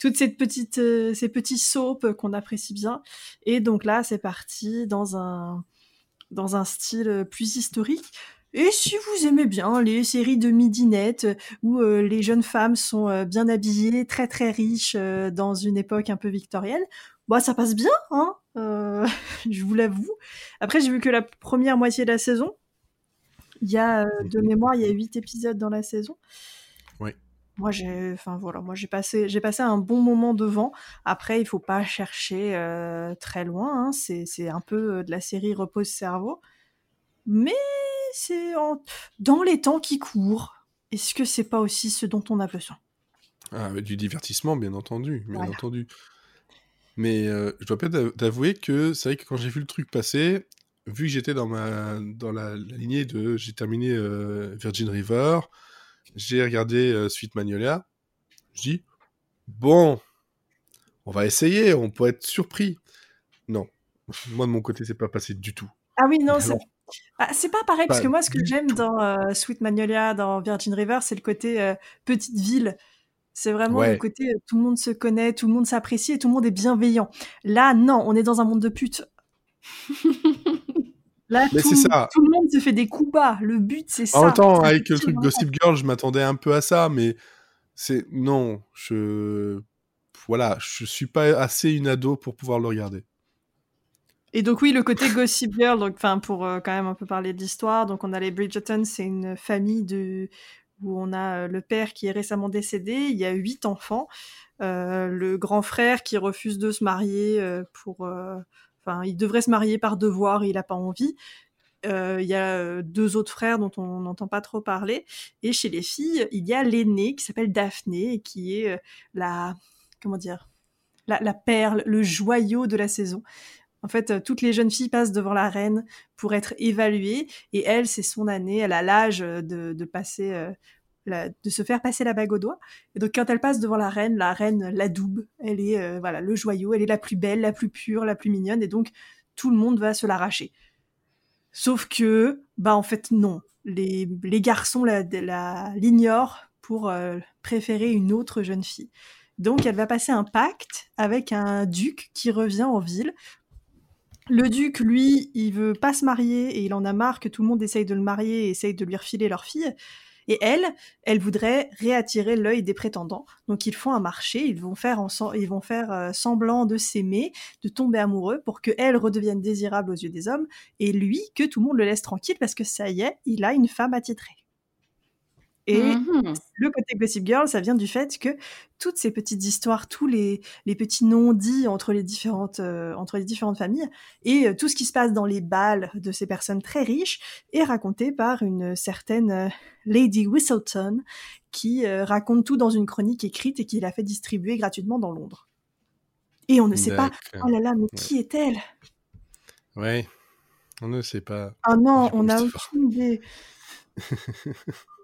toutes ces petites, ces petits soaps qu'on apprécie bien. Et donc là, c'est parti dans un, dans un style plus historique. Et si vous aimez bien les séries de midinette où euh, les jeunes femmes sont euh, bien habillées, très très riches euh, dans une époque un peu victorienne, bah ça passe bien, hein euh, je vous l'avoue. Après, j'ai vu que la première moitié de la saison. Il y a, euh, de mémoire, il y a huit épisodes dans la saison. Moi, j'ai, enfin voilà, moi j'ai passé, j'ai passé un bon moment devant. Après, il faut pas chercher euh, très loin. Hein. C'est, c'est un peu de la série repose cerveau, mais c'est en- dans les temps qui courent. Est-ce que c'est pas aussi ce dont on a besoin? Ah, du divertissement, bien entendu, bien Voilà. entendu. Mais euh, je dois peut-être t'avouer que c'est vrai que quand j'ai vu le truc passer, vu que j'étais dans ma dans la, la lignée de j'ai terminé euh, Virgin River, j'ai regardé euh, Sweet Magnolia, je dis bon, on va essayer, on peut être surpris. Non, moi de mon côté c'est pas passé du tout. Ah oui, non, c'est ah, c'est pas pareil, parce que moi, ce que j'aime dans euh, Sweet Magnolia, dans Virgin River, c'est le côté euh, petite ville. C'est vraiment le côté euh, tout le monde se connaît, tout le monde s'apprécie et tout le monde est bienveillant. Là, non, on est dans un monde de putes. Là, Mais tout, ça. tout le monde se fait des coups bas. Le but, c'est ça. En même temps, avec le truc Gossip Girl, je m'attendais un peu à ça, mais c'est non, je voilà, je suis pas assez une ado pour pouvoir le regarder. Et donc oui, le côté Gossip Girl, donc enfin pour euh, quand même un peu parler de l'histoire, donc on a les Bridgerton, c'est une famille de où on a euh, le père qui est récemment décédé, il y a huit enfants, euh, le grand frère qui refuse de se marier euh, pour, il devrait se marier par devoir, il a pas envie. Euh, Il y a euh, deux autres frères dont on n'entend pas trop parler. Et chez les filles, il y a l'aînée qui s'appelle Daphné et qui est euh, la, comment dire, la, perle, le joyau de la saison. En fait, toutes les jeunes filles passent devant la reine pour être évaluées, et elle, c'est son année, elle a l'âge de, passer, de se faire passer la bague au doigt. Et donc, quand elle passe devant la reine, la reine l'adoube. Elle est, euh, voilà, le joyau. Elle est la plus belle, la plus pure, la plus mignonne, et donc tout le monde va se l'arracher. Sauf que, bah en fait non, les, les garçons la- la- l'ignorent pour euh, préférer une autre jeune fille. Donc elle va passer un pacte avec un duc qui revient en ville. Le duc, lui, il veut pas se marier et il en a marre que tout le monde essaye de le marier et essaye de lui refiler leur fille. Et elle, elle voudrait réattirer l'œil des prétendants. Donc ils font un marché, ils vont faire, ils vont faire euh, semblant de s'aimer, de tomber amoureux pour que elle redevienne désirable aux yeux des hommes et lui que tout le monde le laisse tranquille parce que ça y est, il a une femme attitrée. Et Mhm. le côté Gossip Girl, ça vient du fait que toutes ces petites histoires, tous les, les petits non-dits entre les différentes euh, entre les différentes familles et euh, tout ce qui se passe dans les balles de ces personnes très riches est raconté par une certaine euh, Lady Whistleton qui raconte tout dans une chronique écrite et qui l'a fait distribuer gratuitement dans Londres. Et on ne sait pas, oh là là, mais qui est-elle? Ouais, on ne sait pas. Ah non, on n'a aucune idée.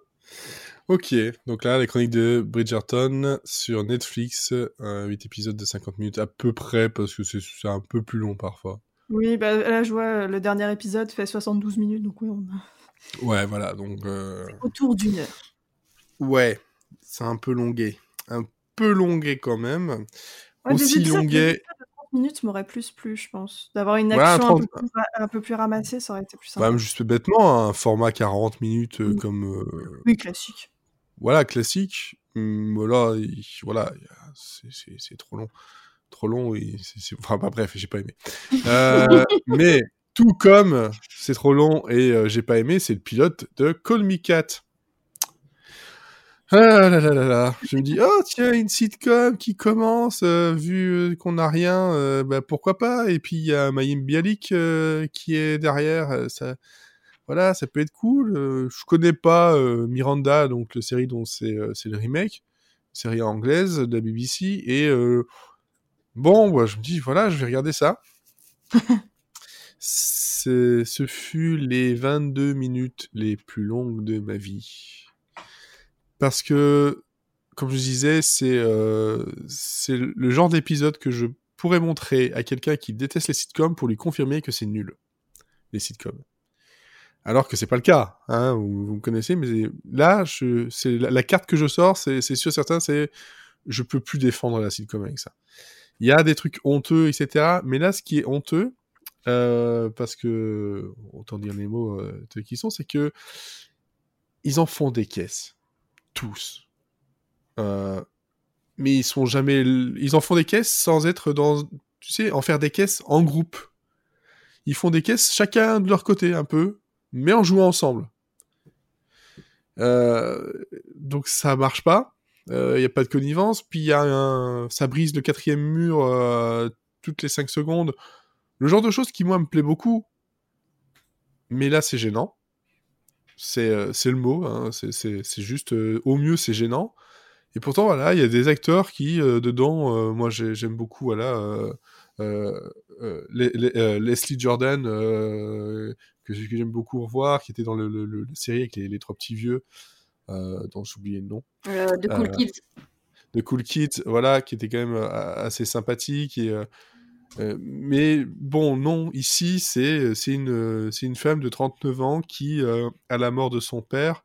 Ok, donc là, les chroniques de Bridgerton sur Netflix, 8 épisodes de 50 minutes à peu près, parce que c'est un peu plus long parfois. Oui, bah, là je vois le dernier épisode fait 72 minutes, donc oui, on a Ouais, voilà, donc... euh, autour d'une heure. Ouais, c'est un peu longué. Un peu longué quand même. Ouais, Aussi de 30 minutes m'aurait plus plu, je pense. D'avoir une action 30 un, peu plus, ra- un peu plus ramassée, ça aurait été plus sympa. Bah, juste bêtement, un format 40 minutes euh, Mm. comme euh, Oui, classique. voilà classique. Hum, voilà, il- voilà, c'est- trop long, trop long et c'est enfin bah, bref, j'ai pas aimé. Euh, mais tout comme c'est trop long et j'ai pas aimé, c'est le pilote de Call Me Cat. Ah là là là là, je me dis oh tiens une sitcom qui commence euh, vu euh, qu'on n'a rien, euh, bah, pourquoi pas? Et puis il y a Mayim Bialik euh, qui est derrière, ça voilà, ça peut être cool. Je connais pas Miranda, donc la série dont c'est le remake, série anglaise de la BBC. Et bon, je me dis, voilà, je vais regarder ça. Ce fut les 22 minutes les plus longues de ma vie. Parce que, comme je disais, c'est euh, c'est le genre d'épisode que je pourrais montrer à quelqu'un qui déteste les sitcoms pour lui confirmer que c'est nul, les sitcoms alors que c'est pas le cas. Hein, vous, me connaissez, mais là, c'est la, carte que je sors, c'est, sûr certain, c'est je peux plus défendre la sitcom avec ça. Il y a des trucs honteux, etc. Mais là, ce qui est honteux, euh, parce que autant dire les mots euh, qu'ils sont, c'est que ils en font des caisses, tous. Euh, mais ils sont jamais, ils en font des caisses sans être dans, tu sais, en faire des caisses en groupe. Ils font des caisses chacun de leur côté un peu, mais en jouant ensemble. Euh, donc ça marche pas. Il n'y a pas de connivence. Puis y a un... ça brise le quatrième mur euh, toutes les 5 secondes. Le genre de choses qui, moi, me plaît beaucoup. Mais là, c'est gênant. C'est euh, c'est le mot. Hein. C'est- juste, euh, au mieux, c'est gênant. Et pourtant, voilà, il y a des acteurs qui, euh, dedans, euh, moi, j'ai- j'aime beaucoup, voilà, euh, Les- Les- Leslie Jordan, que, j'ai- que j'aime beaucoup revoir, qui était dans le, le- le- la série avec les, les trois petits vieux, dont j'ai oublié le nom, de Cool Kids. de Cool Kids, voilà, qui était quand même assez sympathique. Et, euh, euh, mais bon, non, ici, c'est euh, c'est une femme de 39 ans qui, euh, à la mort de son père,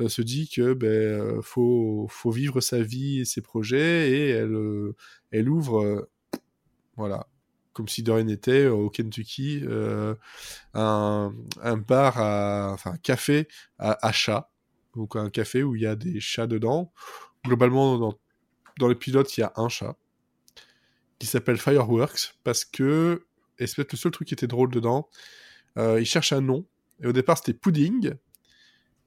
euh, se dit que ben euh, faut, vivre sa vie et ses projets, et elle, euh, ouvre, euh, voilà, comme si de rien n'était, euh, au Kentucky, euh, un, bar, à, enfin un café à, à chats, donc un café où il y a des chats dedans. Globalement, dans les pilotes, il y a un chat qui s'appelle Fireworks parce que, et c'est peut-être le seul truc qui était drôle dedans, euh, il cherche un nom, et au départ c'était Pudding,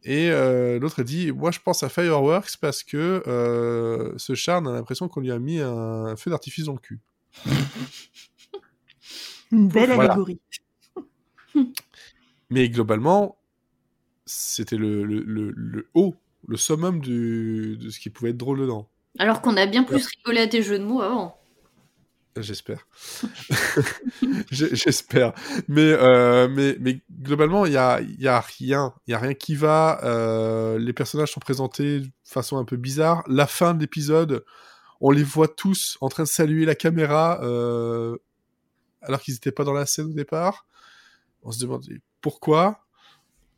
et euh, l'autre a dit, moi je pense à Fireworks parce que euh, ce chat, on a l'impression qu'on lui a mis un feu d'artifice dans le cul. Une belle Voilà. allégorie. Mais globalement, c'était le, le, le, le haut, le summum du, de ce qui pouvait être drôle dedans. Alors qu'on a bien plus rigolé à tes jeux de mots avant. J'espère. J'espère. Mais, euh, mais, mais globalement, il n'y a, a rien. Il y a rien qui va. Euh, les personnages sont présentés de façon un peu bizarre. La fin de l'épisode, on les voit tous en train de saluer la caméra euh, alors qu'ils n'étaient pas dans la scène au départ. On se demande pourquoi.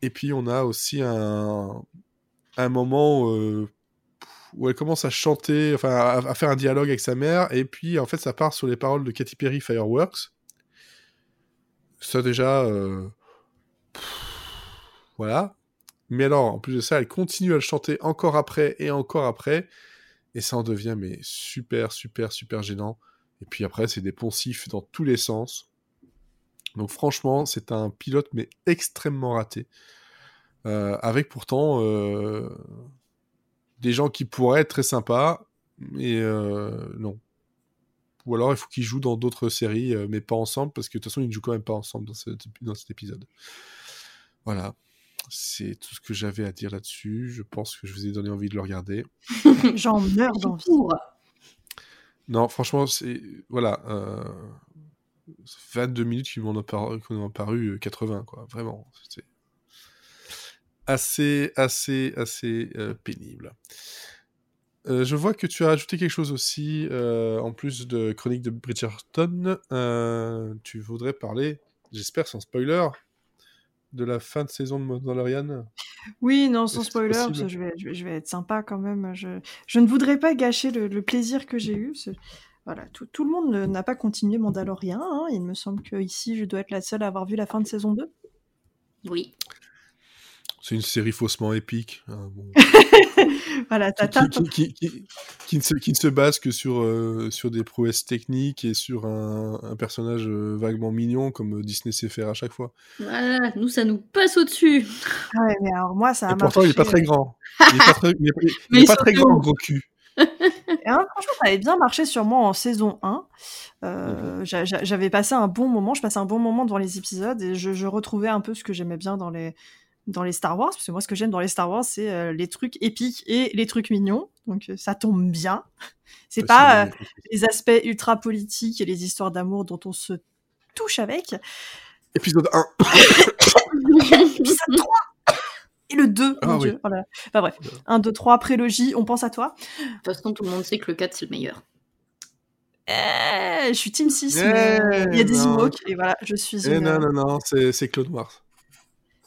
Et puis, on a aussi un, un moment où elle commence à chanter, enfin à, faire un dialogue avec sa mère, et puis en fait ça part sur les paroles de Katy Perry Fireworks. Ça déjà, euh, voilà. Mais alors, en plus de ça, elle continue à le chanter encore après et encore après, et ça en devient mais super, super, super gênant. Et puis après, c'est des poncifs dans tous les sens. Donc franchement, c'est un pilote mais extrêmement raté. Euh, avec pourtant euh, des gens qui pourraient être très sympas, mais euh, non. Ou alors il faut qu'ils jouent dans d'autres séries, euh, mais pas ensemble, parce que de toute façon ils ne jouent quand même pas ensemble dans, cet- dans cet épisode. Voilà. C'est tout ce que j'avais à dire là-dessus. Je pense que je vous ai donné envie de le regarder. J'en meurs d'envie. Non, franchement, c'est. Voilà. Euh... 22 minutes qui m'en ont paru, ont paru euh, 80, quoi. Vraiment. C'est assez, assez, assez euh, pénible. Euh, je vois que tu as ajouté quelque chose aussi, euh, en plus de Chronique de Bridgerton. Euh, tu voudrais parler, j'espère sans spoiler, de la fin de saison de Mandalorian? Oui, non, sans spoiler, parce possible? que je vais, je, vais, je vais être sympa quand même. Je, je ne voudrais pas gâcher le, le plaisir que j'ai eu. Voilà, tout, tout le monde n'a pas continué Mandalorian. hein. Il me semble que ici, je dois être la seule à avoir vu la fin de saison 2. Oui. C'est une série faussement épique. hein, bon. Voilà, qui, t'as qui- qui- qui- qui- qui ne se, qui ne se base que sur, euh, sur des prouesses techniques et sur un, un personnage euh, vaguement mignon comme euh, Disney sait faire à chaque fois. Voilà, nous, ça nous passe au-dessus. Ah ouais, mais alors moi, ça a et pourtant, il n'est pas très grand. Il n'est pas très, il est- il est Mais pas très grand, gros cul. Et, hein, franchement, ça avait bien marché sur moi en saison 1. Euh, j'a- j'a- J'avais passé un bon moment, je passais un bon moment devant les épisodes et je, je retrouvais un peu ce que j'aimais bien dans les, dans les Star Wars. Parce que moi, ce que j'aime dans les Star Wars, c'est euh, les trucs épiques et les trucs mignons. Donc euh, ça tombe bien. C'est pas euh, les aspects ultra politiques et les histoires d'amour dont on se touche avec. Épisode 1. Épisode 3 et le 2, Ah mon oui. dieu. Oh là là. Enfin bref, 1, 2, 3, prélogie, on pense à toi. De toute façon, tout le monde sait que le 4, c'est le meilleur. Eh, je suis Team 6, Eh, mais il y a des non. Ewoks, et voilà, je suis Eh une... non, non, non, c'est c'est Claude Wars.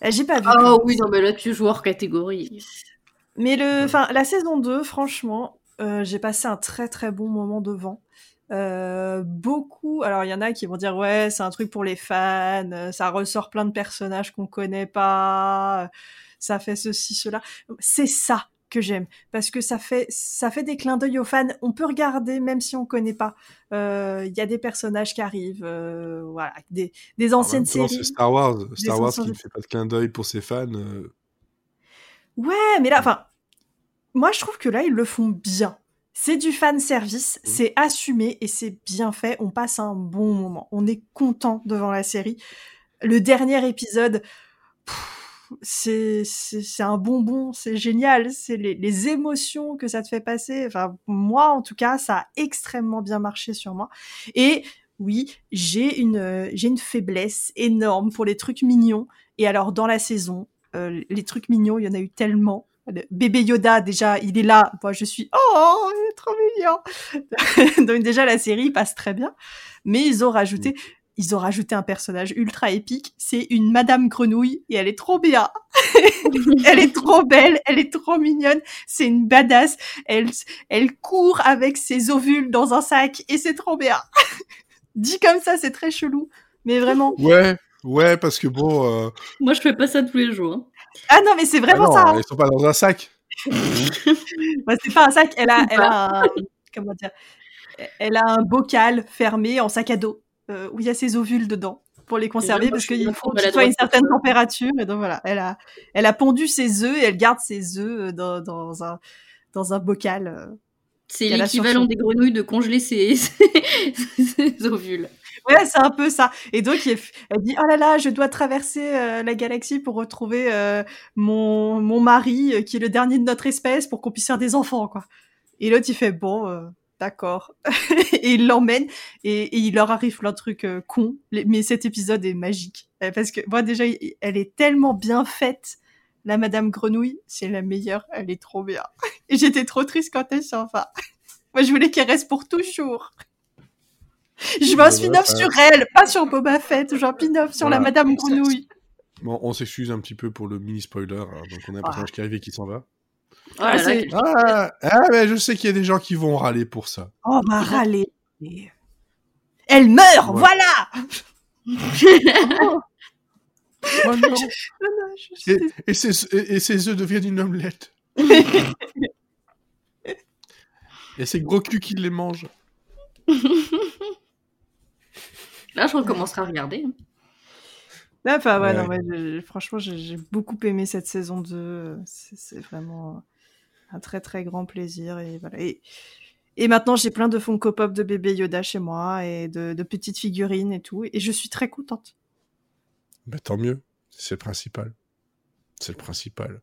Eh, J'ai pas vu. Ah Clone oui, non, mais là, tu joues hors catégorie. Mais le, enfin, la saison 2, franchement, euh, j'ai passé un très très bon moment devant. Euh, beaucoup, alors il y en a qui vont dire ouais, c'est un truc pour les fans, euh, ça ressort plein de personnages qu'on connaît pas, ça fait ceci, cela. C'est ça que j'aime parce que ça fait ça fait des clins d'œil aux fans. On peut regarder même si on connaît pas. Euh, Il y a des personnages qui arrivent, euh, voilà, des, des En anciennes temps, séries. Star Wars. Star Wars qui ne fait pas de clin d'œil pour ses fans. euh, Ouais, mais là, enfin, moi je trouve que là ils le font bien. C'est du fan service, Mhm. c'est assumé et c'est bien fait. On passe un bon moment. On est content devant la série. Le dernier épisode, pff, c'est un bonbon, c'est génial. C'est les, émotions que ça te fait passer. Enfin, moi en tout cas, ça a extrêmement bien marché sur moi. Et oui, j'ai une euh, j'ai une faiblesse énorme pour les trucs mignons. Et alors dans la saison, euh, les trucs mignons, il y en a eu tellement. Le bébé Yoda, déjà, il est là. Moi, je suis, oh, il trop mignon. Donc déjà, la série passe très bien. Mais ils ont rajouté, ils ont rajouté un personnage ultra épique. C'est une Madame Grenouille et elle est trop bien. elle est trop belle, elle est trop mignonne. C'est une badass. Elle, elle court avec ses ovules dans un sac et c'est trop bien. Dit comme ça, c'est très chelou. Mais vraiment. Ouais, ouais, parce que bon. euh, Moi, je fais pas ça tous les jours. hein. Ah non, mais c'est ah vraiment non, ça. hein. Ils sont pas dans un sac. Bah, c'est pas un sac, elle a, elle a un, comment dire, elle a un bocal fermé en sac à dos euh, où il y a ses ovules dedans pour les conserver parce qu'il faut qu'ils soient à une certaine ça. température et donc voilà, elle a, elle a pondu ses œufs et elle garde ses œufs euh, dans, dans un dans un bocal. euh. C'est l'équivalent des grenouilles de congeler ses, ovules. Ouais, c'est un peu ça. Et donc, elle dit, oh là là, je dois traverser euh, la galaxie pour retrouver euh, mon, mon mari, qui est le dernier de notre espèce, pour qu'on puisse faire des enfants, quoi. Et l'autre, il fait, bon, d'accord. et il l'emmène, et, et il leur arrive plein de trucs euh, cons. Mais cet épisode est magique. Euh, Parce que, moi, déjà, elle est tellement bien faite. La Madame Grenouille, c'est la meilleure. Elle est trop bien. Et j'étais trop triste quand elle s'en va. Moi, je voulais qu'elle reste pour toujours. Je veux un spin-off ouais. sur elle, pas sur Boba Fett. Je veux un spin-off sur la. Madame. Grenouille. Bon, on s'excuse un petit peu pour le mini spoiler. hein, donc, on a un Ah. personnage qui arrive et qui s'en va. Oh là là, c'est- quel- Ah, ah, mais je sais qu'il y a des gens qui vont râler pour ça. Oh, bah, râler. Elle meurt, Ouais. voilà Oh non. Je- et, et ses, et, et ses œufs deviennent une omelette. et c'est gros cul qui les mange. Là, je recommencerai à regarder. Enfin, ouais, Ouais. non, ouais, j'ai- franchement, j'ai beaucoup aimé cette saison 2. C'est vraiment un très, très grand plaisir. Et, voilà. et, et maintenant, j'ai plein de Funko Pop de bébé Yoda chez moi et de, de petites figurines et tout. Et je suis très contente. Bah, tant mieux, c'est le principal. C'est le principal.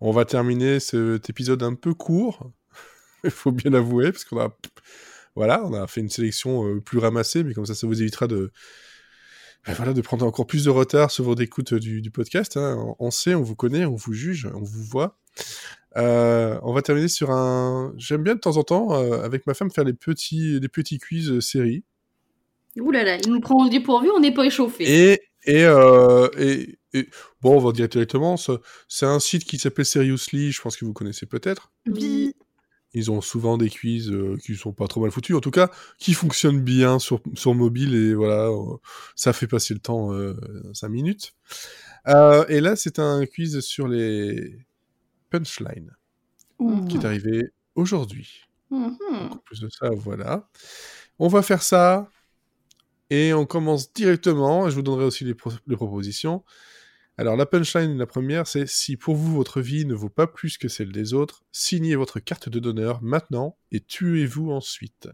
On va terminer cet épisode un peu court, il faut bien avouer, parce qu'on a, voilà, on a fait une sélection euh, plus ramassée, mais comme ça, ça vous évitera de, ben voilà, de prendre encore plus de retard sur votre écoute du, du podcast. hein. On, sait, on vous connaît, on vous juge, on vous voit. Euh, on va terminer sur un. J'aime bien de temps en temps, euh, avec ma femme, faire les petits, les petits quiz euh, séries. Ouh là là, il nous prend au dépourvu, on n'est pas échauffé. Et, Et, euh, et, et- bon, on va dire directement, c'est un site qui s'appelle Seriously, je pense que vous connaissez peut-être. Oui. Ils ont souvent des quiz euh, qui sont pas trop mal foutus, en tout cas, qui fonctionnent bien sur, sur mobile, et voilà, euh, ça fait passer le temps 5 minutes. Euh, et là, c'est un quiz sur les punchlines, qui est arrivé aujourd'hui. Mhm. En plus de ça, voilà. On va faire ça. Et on commence directement. Je vous donnerai aussi les, pro- les propositions. Alors, la punchline, la première, c'est si pour vous, votre vie ne vaut pas plus que celle des autres, signez votre carte de donneur maintenant et tuez-vous ensuite.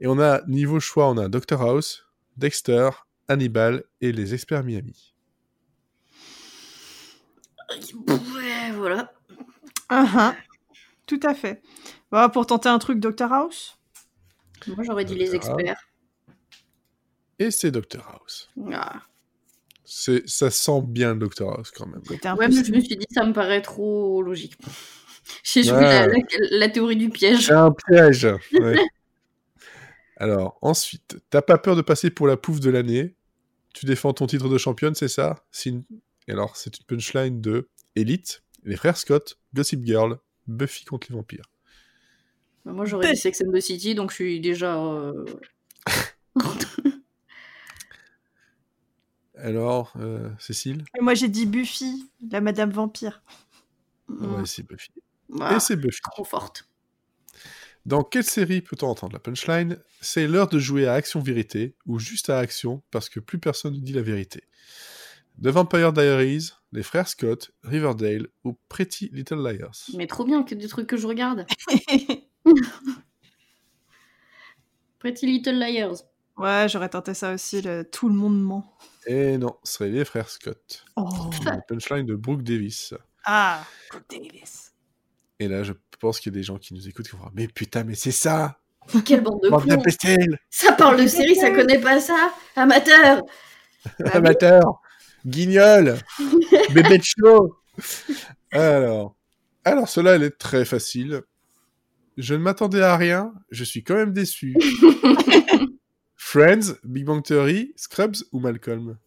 Et on a, niveau choix, on a Dr House, Dexter, Hannibal et les experts Miami. Ouais, voilà. Ah, ah. Tout à fait. Bah, pour tenter un truc, Dr House? Moi, j'aurais dit les. House. experts. Et c'est Dr House. Ah. C'est, ça sent bien le Dr House quand même. Ouais, mais je me suis dit, ça me paraît trop logique. J'ai joué Ouais. la, la- la théorie du piège. C'est un piège. ouais. Alors, ensuite, t'as pas peur de passer pour la pouffe de l'année? Tu défends ton titre de championne, c'est ça? C'est une- Et Alors, c'est une punchline de Elite, les frères Scott, Gossip Girl, Buffy contre les vampires. Bah, Moi, j'aurais dit Sex and the City, donc je suis déjà. euh, Alors, euh, Cécile? Et moi, j'ai dit Buffy, la Madame Vampire. Ouais, c'est Buffy. Ah, Et c'est Buffy. trop forte. Dans quelle série peut-on entendre la punchline C'est l'heure de jouer à Action Vérité ou juste à Action parce que plus personne ne dit la vérité? The Vampire Diaries, Les Frères Scott, Riverdale ou Pretty Little Liars? Mais trop bien que des trucs que je regarde. Pretty Little Liars. Ouais, j'aurais tenté ça aussi, le tout le monde ment. Et non, ce serait Les Frères Scott. Oh. Une punchline de Brooke Davis. Ah, Brooke Davis. Et là, je pense qu'il y a des gens qui nous écoutent qui vont dire Mais putain, mais c'est ça Quelle bande de Bande Ça parle de série, ça connaît pas ça Amateur Bah. Amateur Guignol Bébé de chaud Alors, alors cela, elle est très facile. Je ne m'attendais à rien, je suis quand même déçu. Friends, Big Bang Theory, Scrubs ou Malcolm?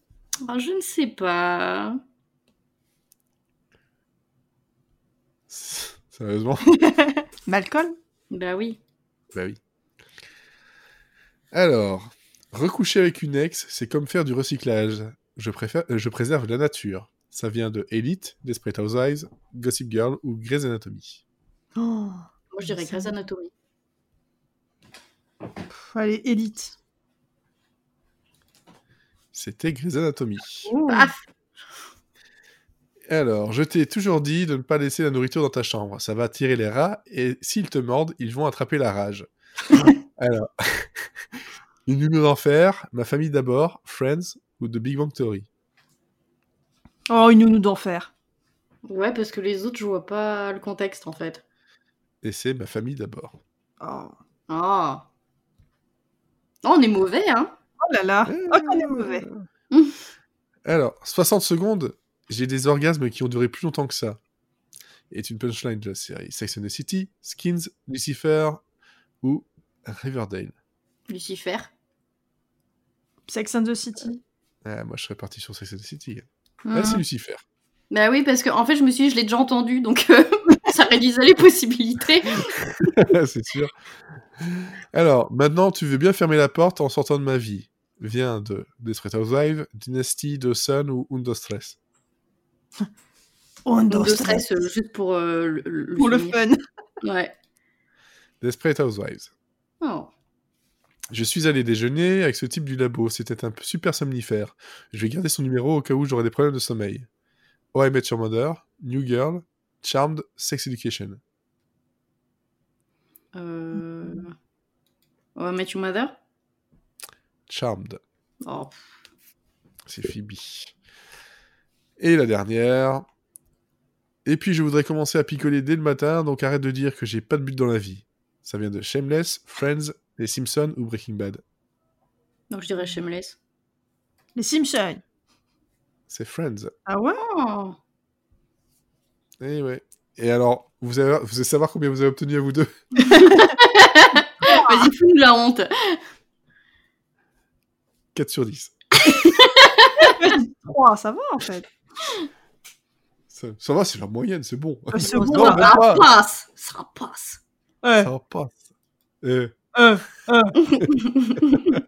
Ah, Je ne sais pas. Sérieusement? Malcolm? Bah oui. Bah oui. Alors, recoucher avec une ex, c'est comme faire du recyclage. Je, préfère, euh, je préserve la nature. Ça vient de Elite, Desperate Housewives, Gossip Girl ou Grey's Anatomy. oh. Moi, je dirais Grey's Anatomy. Pff, Allez, élite. C'était Grey's Anatomy. Paf Alors, je t'ai toujours dit de ne pas laisser la nourriture dans ta chambre. Ça va attirer les rats et s'ils te mordent, ils vont attraper la rage. Alors, une nuit d'enfer, ma famille d'abord, Friends ou The Big Bang Theory? Oh, une nounou d'enfer. Ouais, parce que les autres, je vois pas le contexte en fait. Et c'est ma famille d'abord. Oh, Ah. Oh, on est mauvais, hein Oh là là. Oh, qu'on est mauvais. Alors, 60 secondes, j'ai des orgasmes qui ont duré plus longtemps que ça. Est une punchline de la série Sex and the City, Skins, Lucifer ou Riverdale. Lucifer. Sex and the City. Ah, moi, je serais parti sur Sex and the City. Mhm. Ah, c'est Lucifer. Bah oui, parce que en fait, je me suis dit, je l'ai déjà entendu, donc euh, ça réduisait les possibilités. c'est sûr. Alors, maintenant, tu veux bien fermer la porte en sortant de ma vie. Viens de Desperate Housewives, Dynasty, Dawson ou Undo Stress. Oh, de stress. stress, euh, juste pour euh, le, le Pour le fun. Ouais. Desperate Housewives. Oh. Je suis allé déjeuner avec ce type du labo. C'était un super somnifère. Je vais garder son numéro au cas où j'aurai des problèmes de sommeil. Oh, I Met Your Mother, New Girl, Charmed, Sex Education. Euh... Oh, Met Your Mother? Charmed, Oh. c'est Phoebe. Et la dernière. Et puis je voudrais commencer à picoler dès le matin, donc arrête de dire que j'ai pas de but dans la vie. Ça vient de Shameless, Friends, Les Simpsons ou Breaking Bad. Donc je dirais Shameless. Les Simpsons. C'est Friends. Ah ouais Oh. Et ouais. Et alors, vous allez, vous allez savoir combien vous avez obtenu à vous deux? Vas-y, fous la honte. 4 sur 10. 3, ça va en fait. Ça, ça va, c'est la moyenne, c'est bon. Euh, c'est bon, ça Non, même pas. passe. Ça passe. Ouais, Ça va pas. Eh. euh, euh.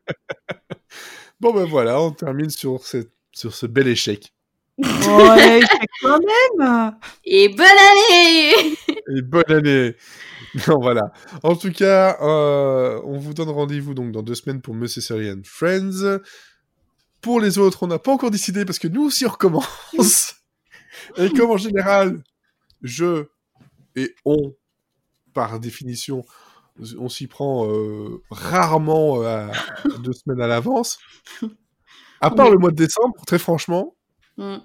Bon ben voilà, on termine sur, cette, sur ce bel échec. Ouais, quand même. Et bonne année Et bonne année Non, voilà. En tout cas, euh, on vous donne rendez-vous donc dans deux semaines pour Monsieur Series and Friends. Pour les autres, on n'a pas encore décidé parce que nous aussi on recommence. Et comme en général, je et on, par définition, on s'y prend euh, rarement à deux semaines à l'avance. À part Oui. le mois de décembre, très franchement, Hmm.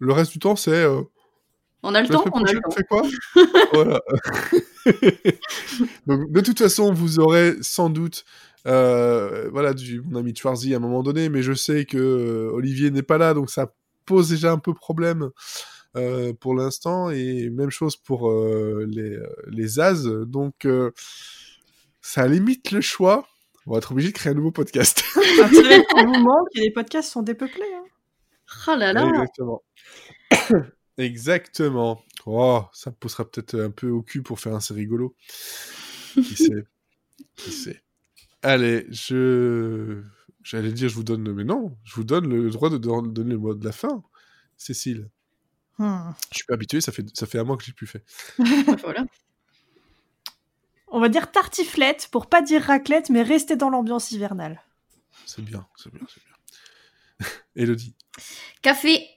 le reste du temps c'est euh, On a le la temps, on a le temps. on fait quoi? Voilà. Donc, de toute façon, vous aurez sans doute, euh, voilà, du mon ami Schwarzy à un moment donné, mais je sais que euh, Olivier n'est pas là, donc ça pose déjà un peu problème euh, pour l'instant, et même chose pour euh, les, les As, donc euh, ça limite le choix. On va être obligé de créer un nouveau podcast. Ah, manque et les podcasts sont dépeuplés. hein. Oh là là. Exactement. Exactement. Oh, ça me poussera peut-être un peu au cul pour faire un c'est rigolo. Qui sait? Qui sait? Allez, je. J'allais dire, je vous donne. Mais non, je vous donne le droit de don- donner le mot de la fin. Cécile. Hmm. Je suis pas habitué, ça fait, ça fait un mois que j'ai plus fait. Voilà. On va dire tartiflette pour pas dire raclette, mais rester dans l'ambiance hivernale. C'est bien, c'est bien, c'est bien. Elodie. Café.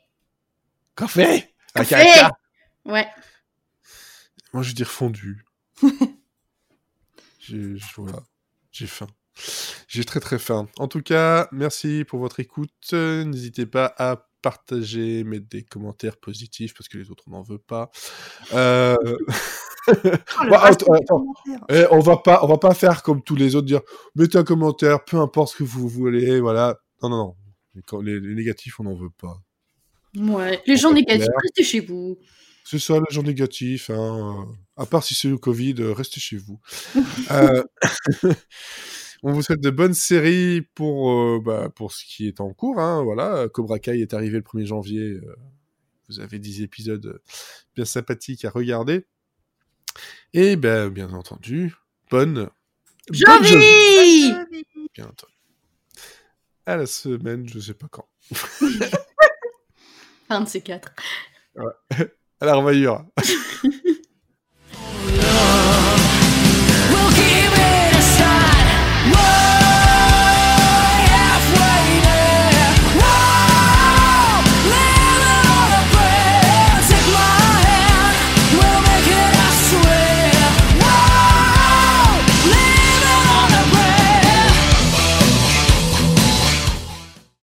Café Ouais. Moi, je veux dire fondu. j'ai, voilà, j'ai faim. J'ai très très faim. En tout cas, merci pour votre écoute. N'hésitez pas à partager, mettre des commentaires positifs parce que les autres on n'en veut pas. Euh, Oh, Bah, attends, attends. eh, on va pas, on va pas faire comme tous les autres dire mettez un commentaire, peu importe ce que vous voulez, voilà. Non non non. Les négatifs on n'en veut pas. Ouais. Les gens négatifs, restez chez vous. C'est ça, les gens négatifs. Hein. À part si c'est le Covid, euh, restez chez vous. Euh, On vous souhaite de bonnes séries pour, euh, bah, pour ce qui est en cours. Hein, voilà. Cobra Kai est arrivé le 1er janvier. vous avez 10 épisodes bien sympathiques à regarder. Et ben, bien entendu, bonne... Jovi Bien entendu. À la semaine, je sais pas quand. Un de ces quatre. Ouais. À la.